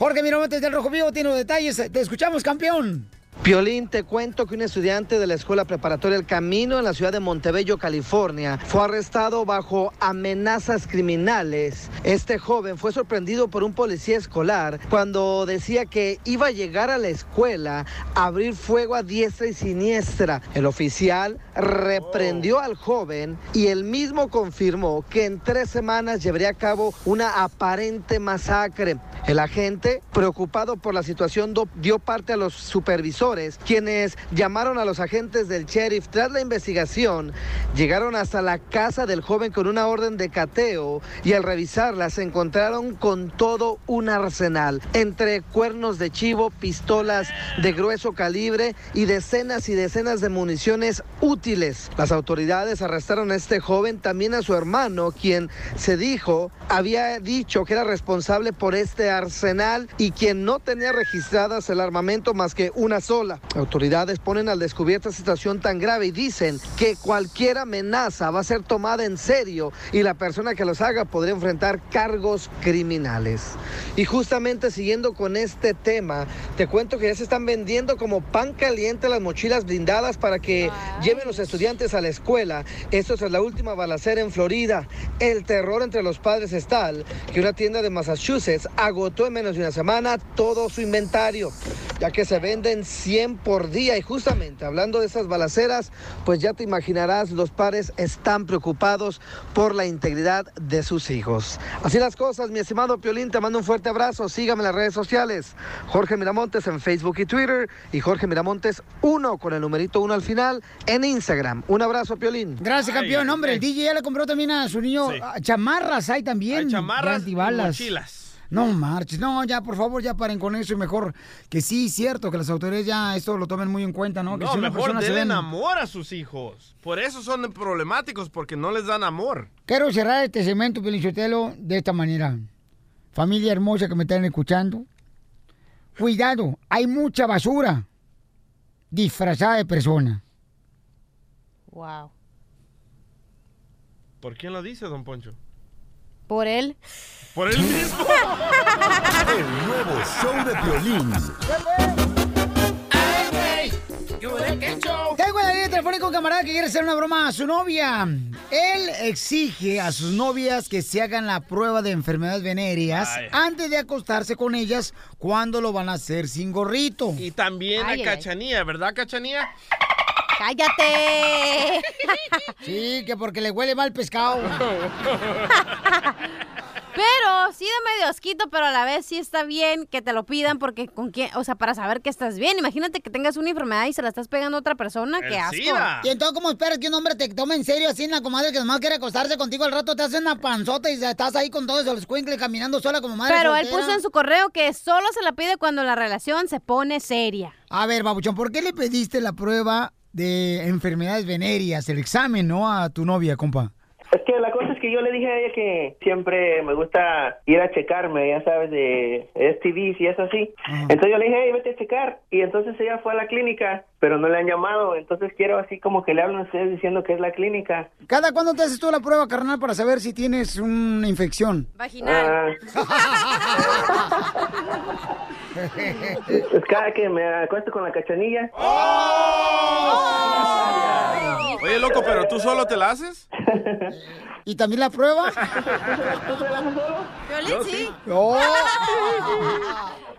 Jorge Miramontes del Rojo Vivo tiene los detalles. Te escuchamos, campeón. Piolín, te cuento que un estudiante de la escuela preparatoria El Camino en la ciudad de Montebello, California, fue arrestado bajo amenazas criminales. Este joven fue sorprendido por un policía escolar cuando decía que iba a llegar a la escuela a abrir fuego a diestra y siniestra. El oficial reprendió al joven y él mismo confirmó que en tres semanas llevaría a cabo una aparente masacre. El agente, preocupado por la situación, dio parte a los supervisores agresores, quienes llamaron a los agentes del sheriff tras la investigación, llegaron hasta la casa del joven con una orden de cateo y al revisarla se encontraron con todo un arsenal, entre cuernos de chivo, pistolas de grueso calibre y decenas y decenas de municiones útiles. Las autoridades arrestaron a este joven, también a su hermano, quien se dijo había dicho que era responsable por este arsenal y quien no tenía registradas el armamento más que una sola. Autoridades ponen al descubierto esta situación tan grave y dicen que cualquier amenaza va a ser tomada en serio y la persona que los haga podría enfrentar cargos criminales. Y justamente siguiendo con este tema, te cuento que ya se están vendiendo como pan caliente las mochilas blindadas para que lleven los estudiantes a la escuela. Esto es la última balacera en Florida. El terror entre los padres es tal que una tienda de Massachusetts agotó en menos de una semana todo su inventario, ya que se venden 100 por día. Y justamente hablando de esas balaceras, pues ya te imaginarás, los padres están preocupados por la integridad de sus hijos. Así las cosas, mi estimado Piolín, te mando un fuerte abrazo. Sígame en las redes sociales. Jorge Miramontes en Facebook y Twitter y Jorge Miramontes 1 con el numerito 1 al final en Instagram. Un abrazo, Piolín. Gracias, campeón. Hombre, el DJ ya le compró también a su niño chamarras. Hay también. Hay chamarras y mochilas. No marches, no, ya por favor, ya paren con eso y mejor que sí, cierto, que las autoridades ya esto lo tomen muy en cuenta, ¿no? Que No, si una mejor persona se den ven- amor a sus hijos. Por eso son problemáticos, porque no les dan amor. Quiero cerrar este segmento, Pelichotelo, de esta manera. Familia hermosa que me están escuchando, cuidado, hay mucha basura disfrazada de persona. Wow. ¿Por quién lo dice, don Poncho? Por él. Por él mismo. El nuevo show de Piolín. Tengo en la línea telefónica un camarada que quiere hacer una broma a su novia. Él exige a sus novias que se hagan la prueba de enfermedades venéreas Ay. antes de acostarse con ellas cuando lo van a hacer sin gorrito. Y también Ay, a ay. Cachanía, ¿verdad, Cachanía? ¡Cállate! Sí, que porque le huele mal pescado. Pero sí da medio asquito, pero a la vez sí está bien que te lo pidan porque con quién, o sea, para saber que estás bien. Imagínate que tengas una enfermedad y se la estás pegando a otra persona, qué asco. Y entonces, ¿cómo esperas que un hombre te tome en serio así en la comadre que nomás quiere acostarse contigo al rato? Te hace una panzota y estás ahí con todos los cuincles caminando sola como madre Pero él puso en su correo que solo se la pide cuando la relación se pone seria. A ver, babuchón, ¿por qué le pediste la prueba de enfermedades venéreas, el examen, no, a tu novia, compa? Es que la cosa es que yo le dije a ella que siempre me gusta ir a checarme, ya sabes, de STDs y eso así. Entonces yo le dije, hey, vete a checar. Y entonces ella fue a la clínica, pero no le han llamado. Entonces quiero así como que le hablan a ustedes diciendo que es la clínica. ¿Cada cuándo te haces tú la prueba, carnal, para saber si tienes una infección? Vaginal. Es cada que me acuesto con la cachanilla. Oye, loco, ¿pero tú solo te la haces? ¿Y también la prueba? Sí. Oh.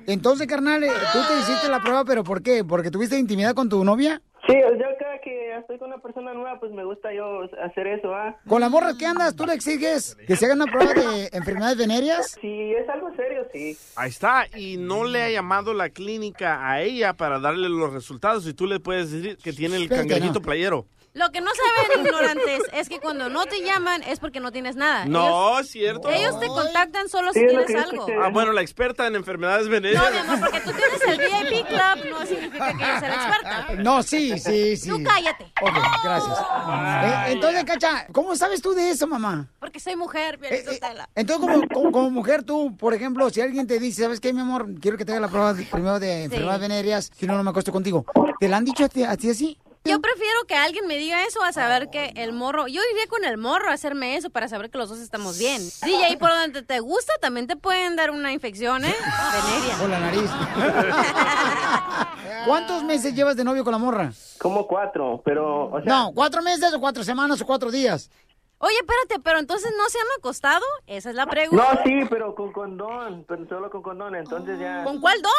Entonces, carnal, eh, tú te hiciste la prueba, pero ¿por qué? ¿Porque tuviste intimidad con tu novia? Sí, yo cada que estoy con una persona nueva, pues me gusta yo hacer eso, ¿ah? ¿Con la morra que andas, tú le exiges que se hagan una prueba de enfermedades venéreas? Si es algo serio, sí. Ahí está, y no le ha llamado la clínica a ella para darle los resultados y tú le puedes decir que tiene el Espérate, cangrejito no. playero. Lo que no saben ignorantes es que cuando no te llaman es porque no tienes nada. No, ellos, es cierto. Ellos te contactan solo Sí, si tienes algo. escuché. Ah, bueno, la experta en enfermedades venéreas. No, mi amor, porque tú tienes el VIP Club no significa que yo sea la experta. No, sí, sí, sí. Tú cállate. Ok, gracias. Eh, entonces, Cacha, ¿cómo sabes tú de eso, mamá? Porque soy mujer, Piolín Sotelo. Entonces, como, como, como mujer, tú, por ejemplo, si alguien te dice, ¿sabes qué, mi amor? Quiero que te haga la prueba primero de enfermedades venéreas, si no, no me acuesto contigo. ¿Te la han dicho a ti, a ti así? Yo prefiero que alguien me diga eso a saber que el morro. Yo iría con el morro a hacerme eso para saber que los dos estamos bien. DJ, y por donde te gusta también te pueden dar una infección, ¿eh? Veneria. Por la nariz. ¿Cuántos meses llevas de novio con la morra? Como cuatro, pero, o sea... No, ¿cuatro meses o cuatro semanas o cuatro días? Oye, espérate, pero entonces no se han acostado? Esa es la pregunta. No, sí, pero con condón, pero solo con condón, entonces ya... ¿Con cuál don?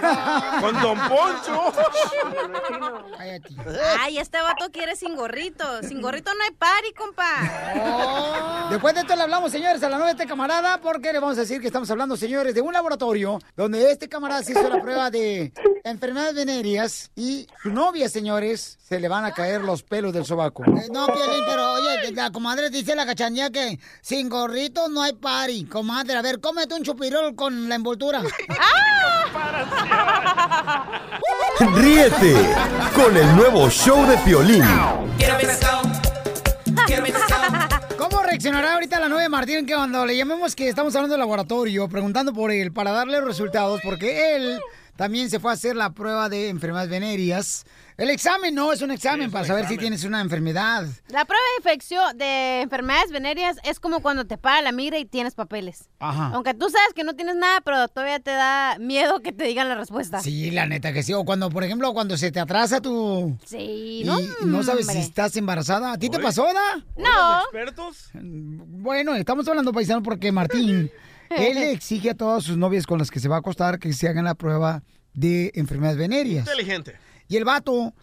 Con Don Poncho. Ay, este vato quiere sin gorrito. Sin gorrito no hay party, compa. Después de esto le hablamos, señores, a la nueva de este camarada, porque le vamos a decir que estamos hablando, señores, de un laboratorio donde este camarada se hizo la prueba de enfermedades venéreas y su novia, señores, se le van a caer los pelos del sobaco. Eh, No, Piolín, pero oye, la comadre dice la cachanilla que sin gorrito no hay party. Comadre, a ver, cómete un chupirol con la envoltura. Ríete con el nuevo show de Piolín. ¿Cómo reaccionará ahorita la nueva Martín que cuando le llamemos que estamos hablando de laboratorio, preguntando por él para darle los resultados? Porque él también se fue a hacer la prueba de enfermedades venéreas. El examen no es un examen para saber si tienes una enfermedad. La prueba de infección de enfermedades venéreas es como cuando te para la migra y tienes papeles. Ajá. Aunque tú sabes que no tienes nada, pero todavía te da miedo que te digan la respuesta. Sí, la neta que sí. O cuando, por ejemplo, cuando se te atrasa tu... Sí, Y no, no sabes si estás embarazada. ¿A ti te pasó, da? No. expertos? Bueno, estamos hablando, paisano, porque Martín, él le exige a todas sus novias con las que se va a acostar que se hagan la prueba de enfermedades venéreas. Inteligente. Y el vato,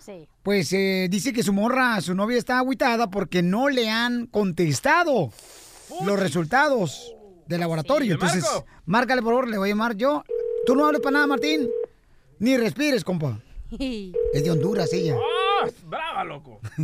pues eh, dice que su morra, su novia está agüitada porque no le han contestado los resultados del laboratorio. ¿Le Entonces, marco? márcale por favor, le voy a llamar yo. Tú no hables para nada, Martín. Ni respires, compa. Es de Honduras ella. ¡Ah! ¡Brava, loco!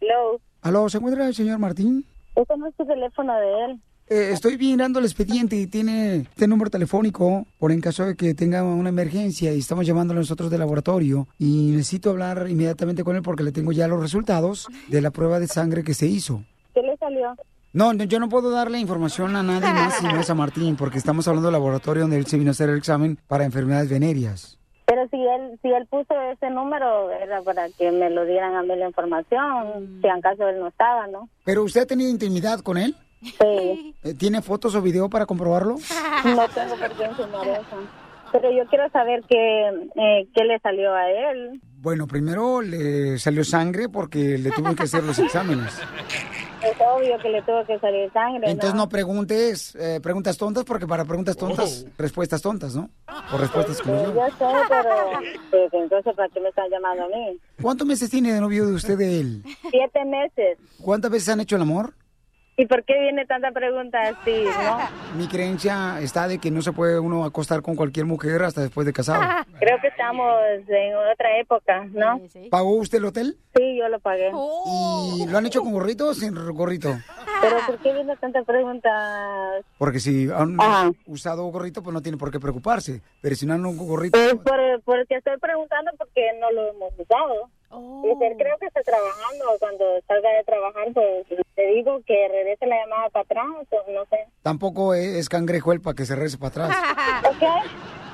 Hello. Aló, ¿se encuentra el señor Martín? Este no es tu teléfono de él. Eh, estoy mirando el expediente y tiene este número telefónico por en caso de que tenga una emergencia y estamos llamándolo nosotros del laboratorio y necesito hablar inmediatamente con él porque le tengo ya los resultados de la prueba de sangre que se hizo. ¿Qué le salió? No, no, yo no puedo darle información a nadie más si no es a Martín porque estamos hablando del laboratorio donde él se vino a hacer el examen para enfermedades venéreas. Pero si él, si él puso ese número, era para que me lo dieran a mí la información, si en caso él no estaba, ¿no? ¿Pero usted ha tenido intimidad con él? Sí. Eh, ¿Tiene fotos o video para comprobarlo? No tengo por qué enseñar eso. Pero yo quiero saber qué, eh, qué le salió a él. Bueno, primero le salió sangre porque le tuvo que hacer los exámenes. Es obvio que le tuvo que salir sangre, Entonces ¿no? no preguntes eh, preguntas tontas porque para preguntas tontas, respuestas tontas, ¿no? O respuestas como Sí, yo. yo sé, pero pues, entonces ¿para qué me están llamando a mí? ¿Cuántos meses tiene de novio de usted de él? Siete meses. ¿Cuántas veces han hecho el amor? ¿Y por qué viene tanta pregunta así, no? Mi creencia está de que no se puede uno acostar con cualquier mujer hasta después de casado. Creo que estamos en otra época, ¿no? ¿Pagó usted el hotel? Sí, yo lo pagué. ¿Y lo han hecho con gorrito o sin gorrito? Pero ¿por qué viene tanta pregunta? Porque si han Ajá. usado gorrito, pues no tiene por qué preocuparse. Pero si no han un gorrito... Pues por, porque estoy preguntando porque no lo hemos usado. Y él creo que está trabajando. Cuando salga de trabajar, pues te digo que regrese la llamada para atrás, o no sé. Tampoco es es cangrejo él para que se rece para atrás. ¿Ok?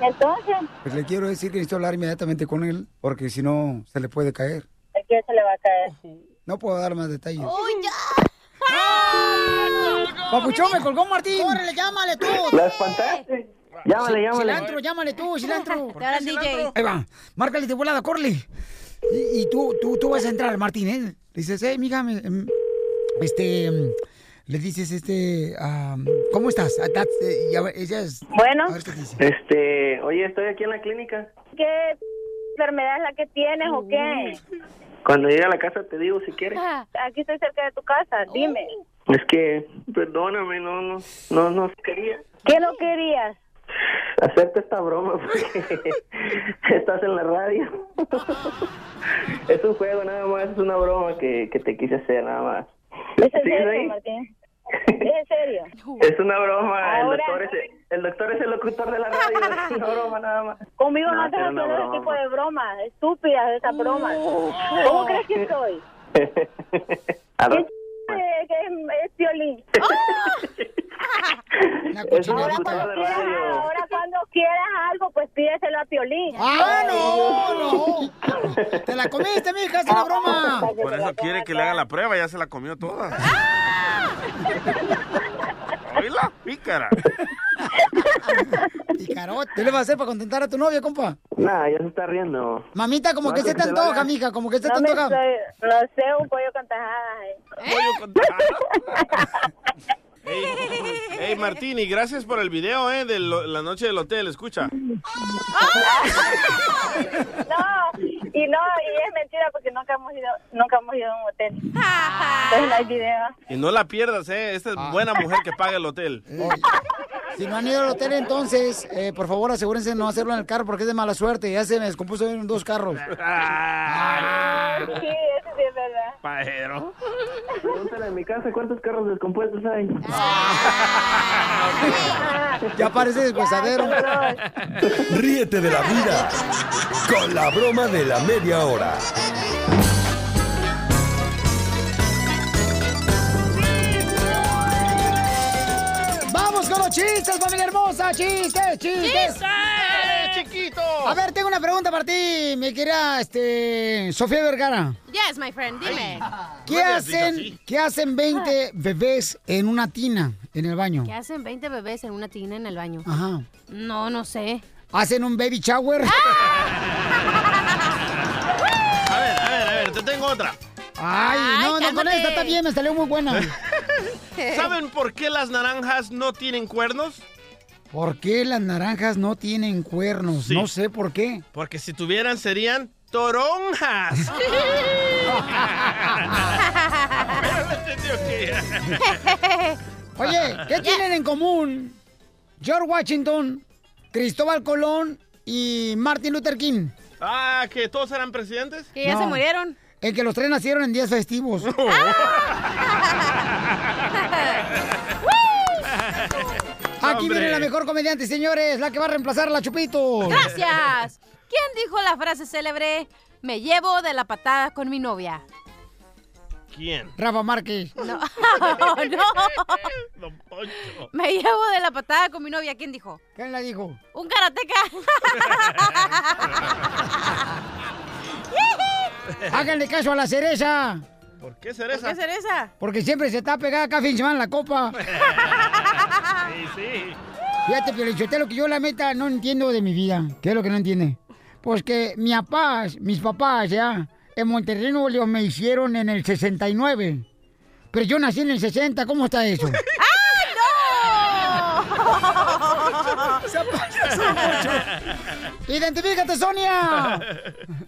Entonces, Pues le quiero decir que necesito hablar inmediatamente con él, porque si no, se le puede caer. ¿a quién se le va a caer? No puedo dar más detalles. Papuchón, me colgó Martín. ¡Córrele, llámale tú! ¿La espantaste? Llámale, llámale. Cilantro, llámale tú, cilantro. Te DJ. Ahí va, márcale de volada, corre. Y, y tú, tú, tú vas a entrar, Martín, ¿eh? Le dices, hey, mija, me- em, este, em, le dices, este, am, ¿cómo estás? That's, eh, y a ver, ella es... Bueno. A ver qué dice. Este, oye, estoy aquí en la clínica. ¿Qué enfermedad es la que tienes o qué? Cuando llegue a la casa te digo si quieres. Aquí estoy cerca de tu casa, dime. Es que, perdóname, no, no, no, no quería ¿Qué no querías? Hacerte esta broma porque estás en la radio. es un juego nada más, es una broma que, que te quise hacer nada más. ¿Es en ¿Sigues serio? Martín? ¿Es en serio? Es una broma, el Ahora- doctor, es, el doctor es el locutor de la radio, es una broma nada más. Conmigo no, No, estás haciendo ese tipo de bromas, estúpidas esas bromas. ¿Cómo crees que soy? Eh, que es, violín. Ahora cuando, quieras, ahora cuando quieras algo, pues pídeselo a Piolín. ¡Ah, no, no! ¡Te la comiste, mija! ¡Es una broma! Por eso quiere que le haga la prueba, ya se la comió toda. Oíla, pícara. carote. ¿Qué le vas a hacer para contentar a tu novia, compa? Nah, ya se está riendo. Mamita, como No, que que se te antoja, mija, como que se te No, me antoja. sé, no sé, un pollo con tajadas. Ey, ey, Martini, gracias por el video, ¿eh? De lo- la noche del hotel, escucha. No, y no, y es mentira porque nunca hemos ido, nunca hemos ido a un hotel. Entonces no hay video. Y no la pierdas, ¿eh? Esta es buena mujer que paga el hotel. Si no han ido al hotel, entonces, eh, por favor, asegúrense de no hacerlo en el carro porque es de mala suerte. Ya se me descompuso en dos carros. Sí, eso sí es verdad. Pajero. Pregúntale en mi casa cuántos carros descompuestos hay. Ya parece desgozadero. Ríete de la vida con la broma de la media hora. Con los chistes, familia hermosa! ¡Chistes, chistes! ¡Chistes, chiquito! A ver, tengo una pregunta para ti, mi querida este, Sofía Vergara. Yes, my friend, dime. ¿Qué No me digas hacen. ¿Qué hacen 20 bebés en una tina en el baño? ¿Qué hacen 20 bebés en una tina en el baño? Ajá. No, no sé. ¿Hacen un baby shower? A ver, a ver, a ver, te tengo otra. Ay, no, no, con esta está bien, me salió muy buena. ¿Saben por qué las naranjas no tienen cuernos? ¿Por qué las naranjas no tienen cuernos? Sí. No sé por qué. Porque si tuvieran serían toronjas. Oye, ¿qué tienen en común George Washington, Cristóbal Colón y Martin Luther King? Ah, que todos eran presidentes. Que ya se murieron. El que los tres nacieron en días festivos. Aquí Hombre. viene la mejor comediante, señores, la que va a reemplazar a la Chupito. Gracias. ¿Quién dijo la frase célebre? Me llevo de la patada con mi novia. ¿Quién? Rafa Márquez. No, no. Me llevo de la patada con mi novia. ¿Quién dijo? ¿Quién la dijo? Un karateca. Háganle caso a la cereza. ¿Por qué cereza? ¿Por qué cereza? Porque siempre se está pegada cada fin de semana la copa. Sí, sí. Fíjate, Piolichotelo, que yo la meta no entiendo de mi vida. ¿Qué es lo que no entiende? Pues que mi papá, mis papás ya, en Monterrey, Nuevo León, me hicieron en el 69. Pero yo nací en el 60, ¿cómo está eso? ¡Ah, ¡Identifícate, Sonia!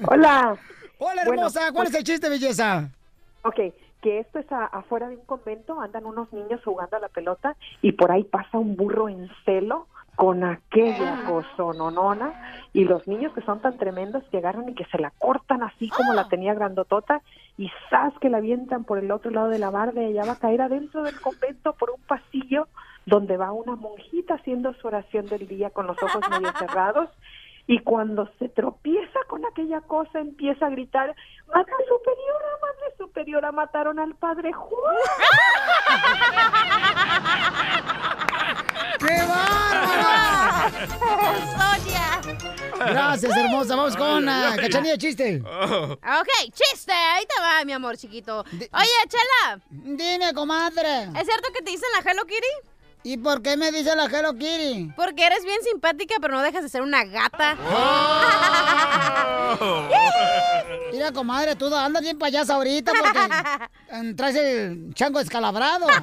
Hola. Hola, Bueno, hermosa. ¿Cuál pues- es el chiste, belleza? Ok, que esto es a- afuera de un convento, andan unos niños jugando a la pelota y por ahí pasa un burro en celo con aquella cosononona y los niños que son tan tremendos que agarran y que se la cortan así como la tenía grandotota y ¡zas! que la avientan por el otro lado de la barda y ella va a caer adentro del convento por un pasillo donde va una monjita haciendo su oración del día con los ojos medio cerrados y cuando se tropieza con aquella cosa empieza a gritar madre superiora madre superiora mataron al padre Juan ¡Qué bárbara! Gracias, hermosa. Vamos con ah, Cachanilla Chiste. Ok, chiste. Ahí te va, mi amor chiquito. Oye, Chela. Dime, comadre. ¿Es cierto que te dicen la Hello Kitty? ¿Y por qué me dice la Hello Kitty? Porque eres bien simpática, pero no dejas de ser una gata. Mira, comadre, tú andas bien payasa ahorita porque traes el chango descalabrado.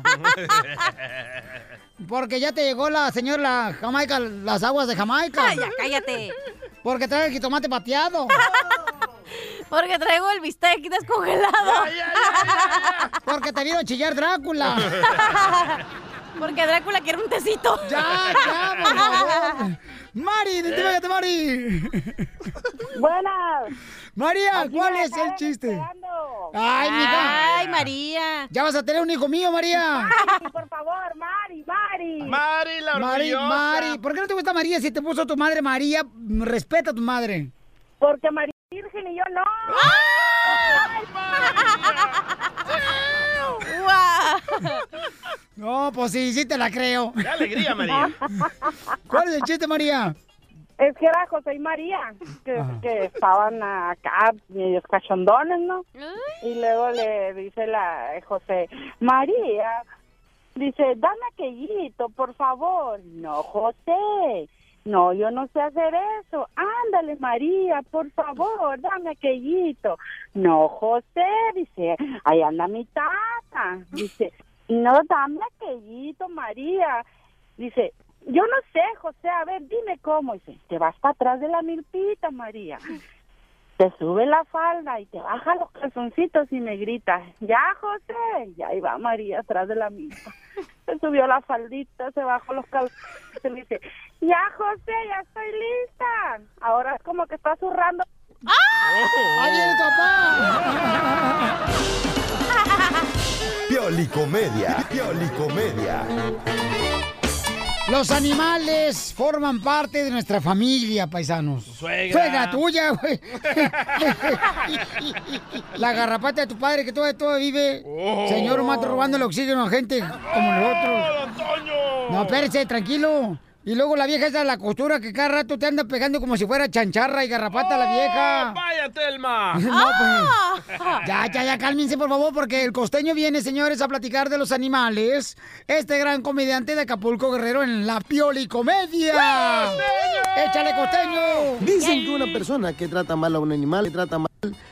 Porque ya te llegó la señora la Jamaica, las aguas de Jamaica. Ay, ya, cállate. Porque trae el jitomate pateado. Porque traigo el bistec descongelado. Porque te vieron chillar Drácula. Porque Drácula quiere un tecito. Ya, ya, por favor. Mari, identifícate, Mari. Buenas. María, Aquí ¿cuál es el chiste? esperando. Ay, mija. Ay, María. Ya vas a tener un hijo mío, María. Mari, por favor, Mari, Mari. Mari, la Mari, orgullosa. Mari, ¿por qué no te gusta María si te puso tu madre María? Respeta a tu madre. Porque María Virgen y yo no. No, pues sí, sí te la creo. Qué alegría, María. ¿Cuál es el chiste, María? Es que era José y María, que, que estaban acá medios cachondones, ¿no? Y luego le dice la eh, José, María, dice, dame aquellito, por favor. No, José, No, yo no sé hacer eso. Ándale, María, por favor, dame aquellito. No, José, dice, ahí anda mi tata. Dice, no, dame aquellito, María. Dice, yo no sé, José, a ver, dime cómo. Dice, te vas para atrás de la milpita, María. Te sube la falda y te baja los calzoncitos y me grita, ya, José. Y ahí va María atrás de la milpa. Se subió la faldita, se bajó los calzoncitos y me dice, ya, José, ya estoy lista. Ahora es como que está zurrando. ¡Ahí viene tu papá! Piolicomedia. Piolicomedia. Los animales forman parte de nuestra familia, paisanos. suegra. tuya, güey. La garrapata de tu padre que todavía, todavía vive. Oh. Señor mato robando el oxígeno a gente como nosotros. No, espérese, tranquilo. Y luego la vieja esa, la costura, que cada rato te anda pegando como si fuera chancharra y garrapata la vieja. Oh, ¡Vaya, Telma! No, pues. Ya, ya, ya, cálmense, por favor, porque el costeño viene, señores, a platicar de los animales. Este gran comediante de Acapulco Guerrero en la Pioli Comedia. ¡Échale, costeño! Dicen que una persona que trata mal a un animal, que trata mal,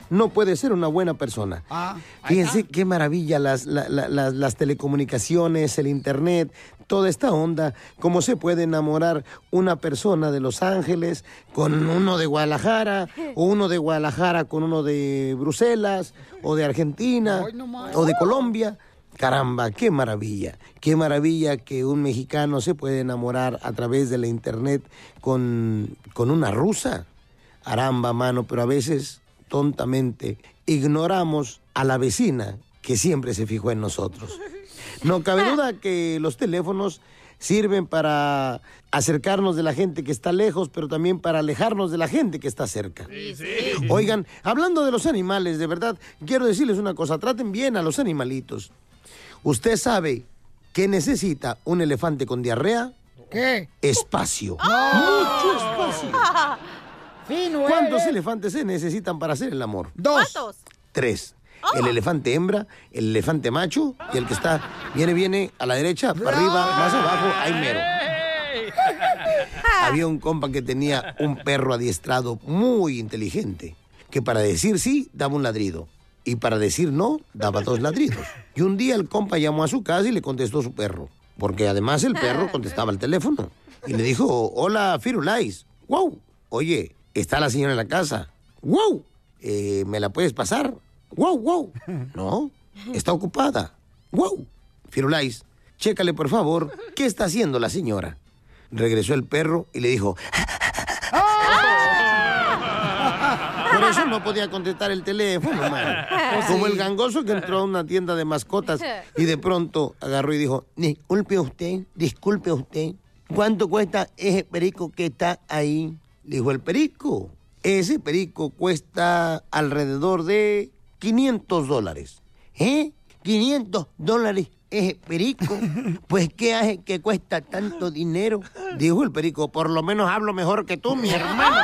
no puede ser una buena persona. Fíjense qué maravilla las, la- la- las- las telecomunicaciones, el internet, toda esta onda, cómo se puede enamorar una persona de Los Ángeles con uno de Guadalajara, o uno de Guadalajara con uno de Bruselas, o de Argentina, o de Colombia. Caramba, qué maravilla, qué maravilla que un mexicano se puede enamorar a través de la internet con, con una rusa. Aramba, mano, pero a veces, tontamente, ignoramos a la vecina que siempre se fijó en nosotros. No cabe duda que los teléfonos sirven para acercarnos de la gente que está lejos, pero también para alejarnos de la gente que está cerca. Oigan, hablando de los animales, de verdad, quiero decirles una cosa, traten bien a los animalitos. ¿Usted sabe qué necesita un elefante con diarrea? ¿Qué? Espacio. ¡No! Mucho espacio. Fino, ¿Cuántos eres. elefantes se necesitan para hacer el amor? Dos. Tres. El elefante hembra, el elefante macho y el que está, viene, viene a la derecha, para arriba, más abajo, hay mero. Había un compa que tenía un perro adiestrado muy inteligente, que para decir sí daba un ladrido y para decir no daba dos ladridos. Y un día el compa llamó a su casa y le contestó su perro, porque además el perro contestaba el teléfono. Y le dijo, hola, Firulais. Wow, oye, está la señora en la casa. Wow, eh, ¿me la puedes pasar? Wow, wow. No, está ocupada. Wow. Firulais, chécale por favor, ¿qué está haciendo la señora? Regresó el perro y le dijo, Por eso no podía contestar el teléfono, man. Como el gangoso que entró a una tienda de mascotas y de pronto agarró y dijo, disculpe usted, disculpe usted, ¿cuánto cuesta ese perico que está ahí? Dijo el perico, ese perico cuesta alrededor de 500 dólares. ¿Eh? 500 dólares ese perico. Pues, ¿qué hace que cuesta tanto dinero? Dijo el perico, por lo menos hablo mejor que tú, mi hermano.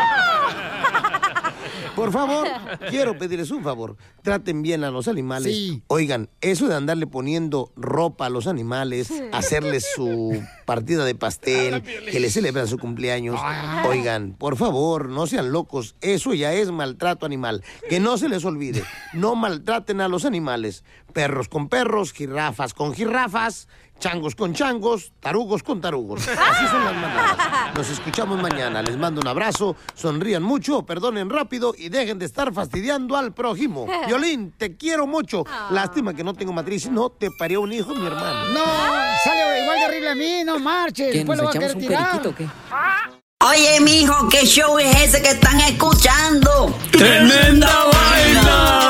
Por favor, quiero pedirles un favor. Traten bien a los animales. Oigan, eso de andarle poniendo ropa a los animales, hacerles su partida de pastel, que les celebran su cumpleaños. Oigan, por favor, no sean locos. Eso ya es maltrato animal. Que no se les olvide. No maltraten a los animales. Perros con perros, jirafas con jirafas, changos con changos, tarugos con tarugos. Así son las manadas. Nos escuchamos mañana. Les mando un abrazo. Sonrían mucho, perdonen rápido y dejen de estar fastidiando al prójimo. Violín, te quiero mucho. Lástima que no tengo matriz. No te parió un hijo, mi hermano. No, sale igual de horrible a mí, no marches. ¿Qué, Después nos lo va a echamos querer un tirar. periquito o qué? Oye, mijo, ¿qué show es ese que están escuchando? ¡Tremenda vaina!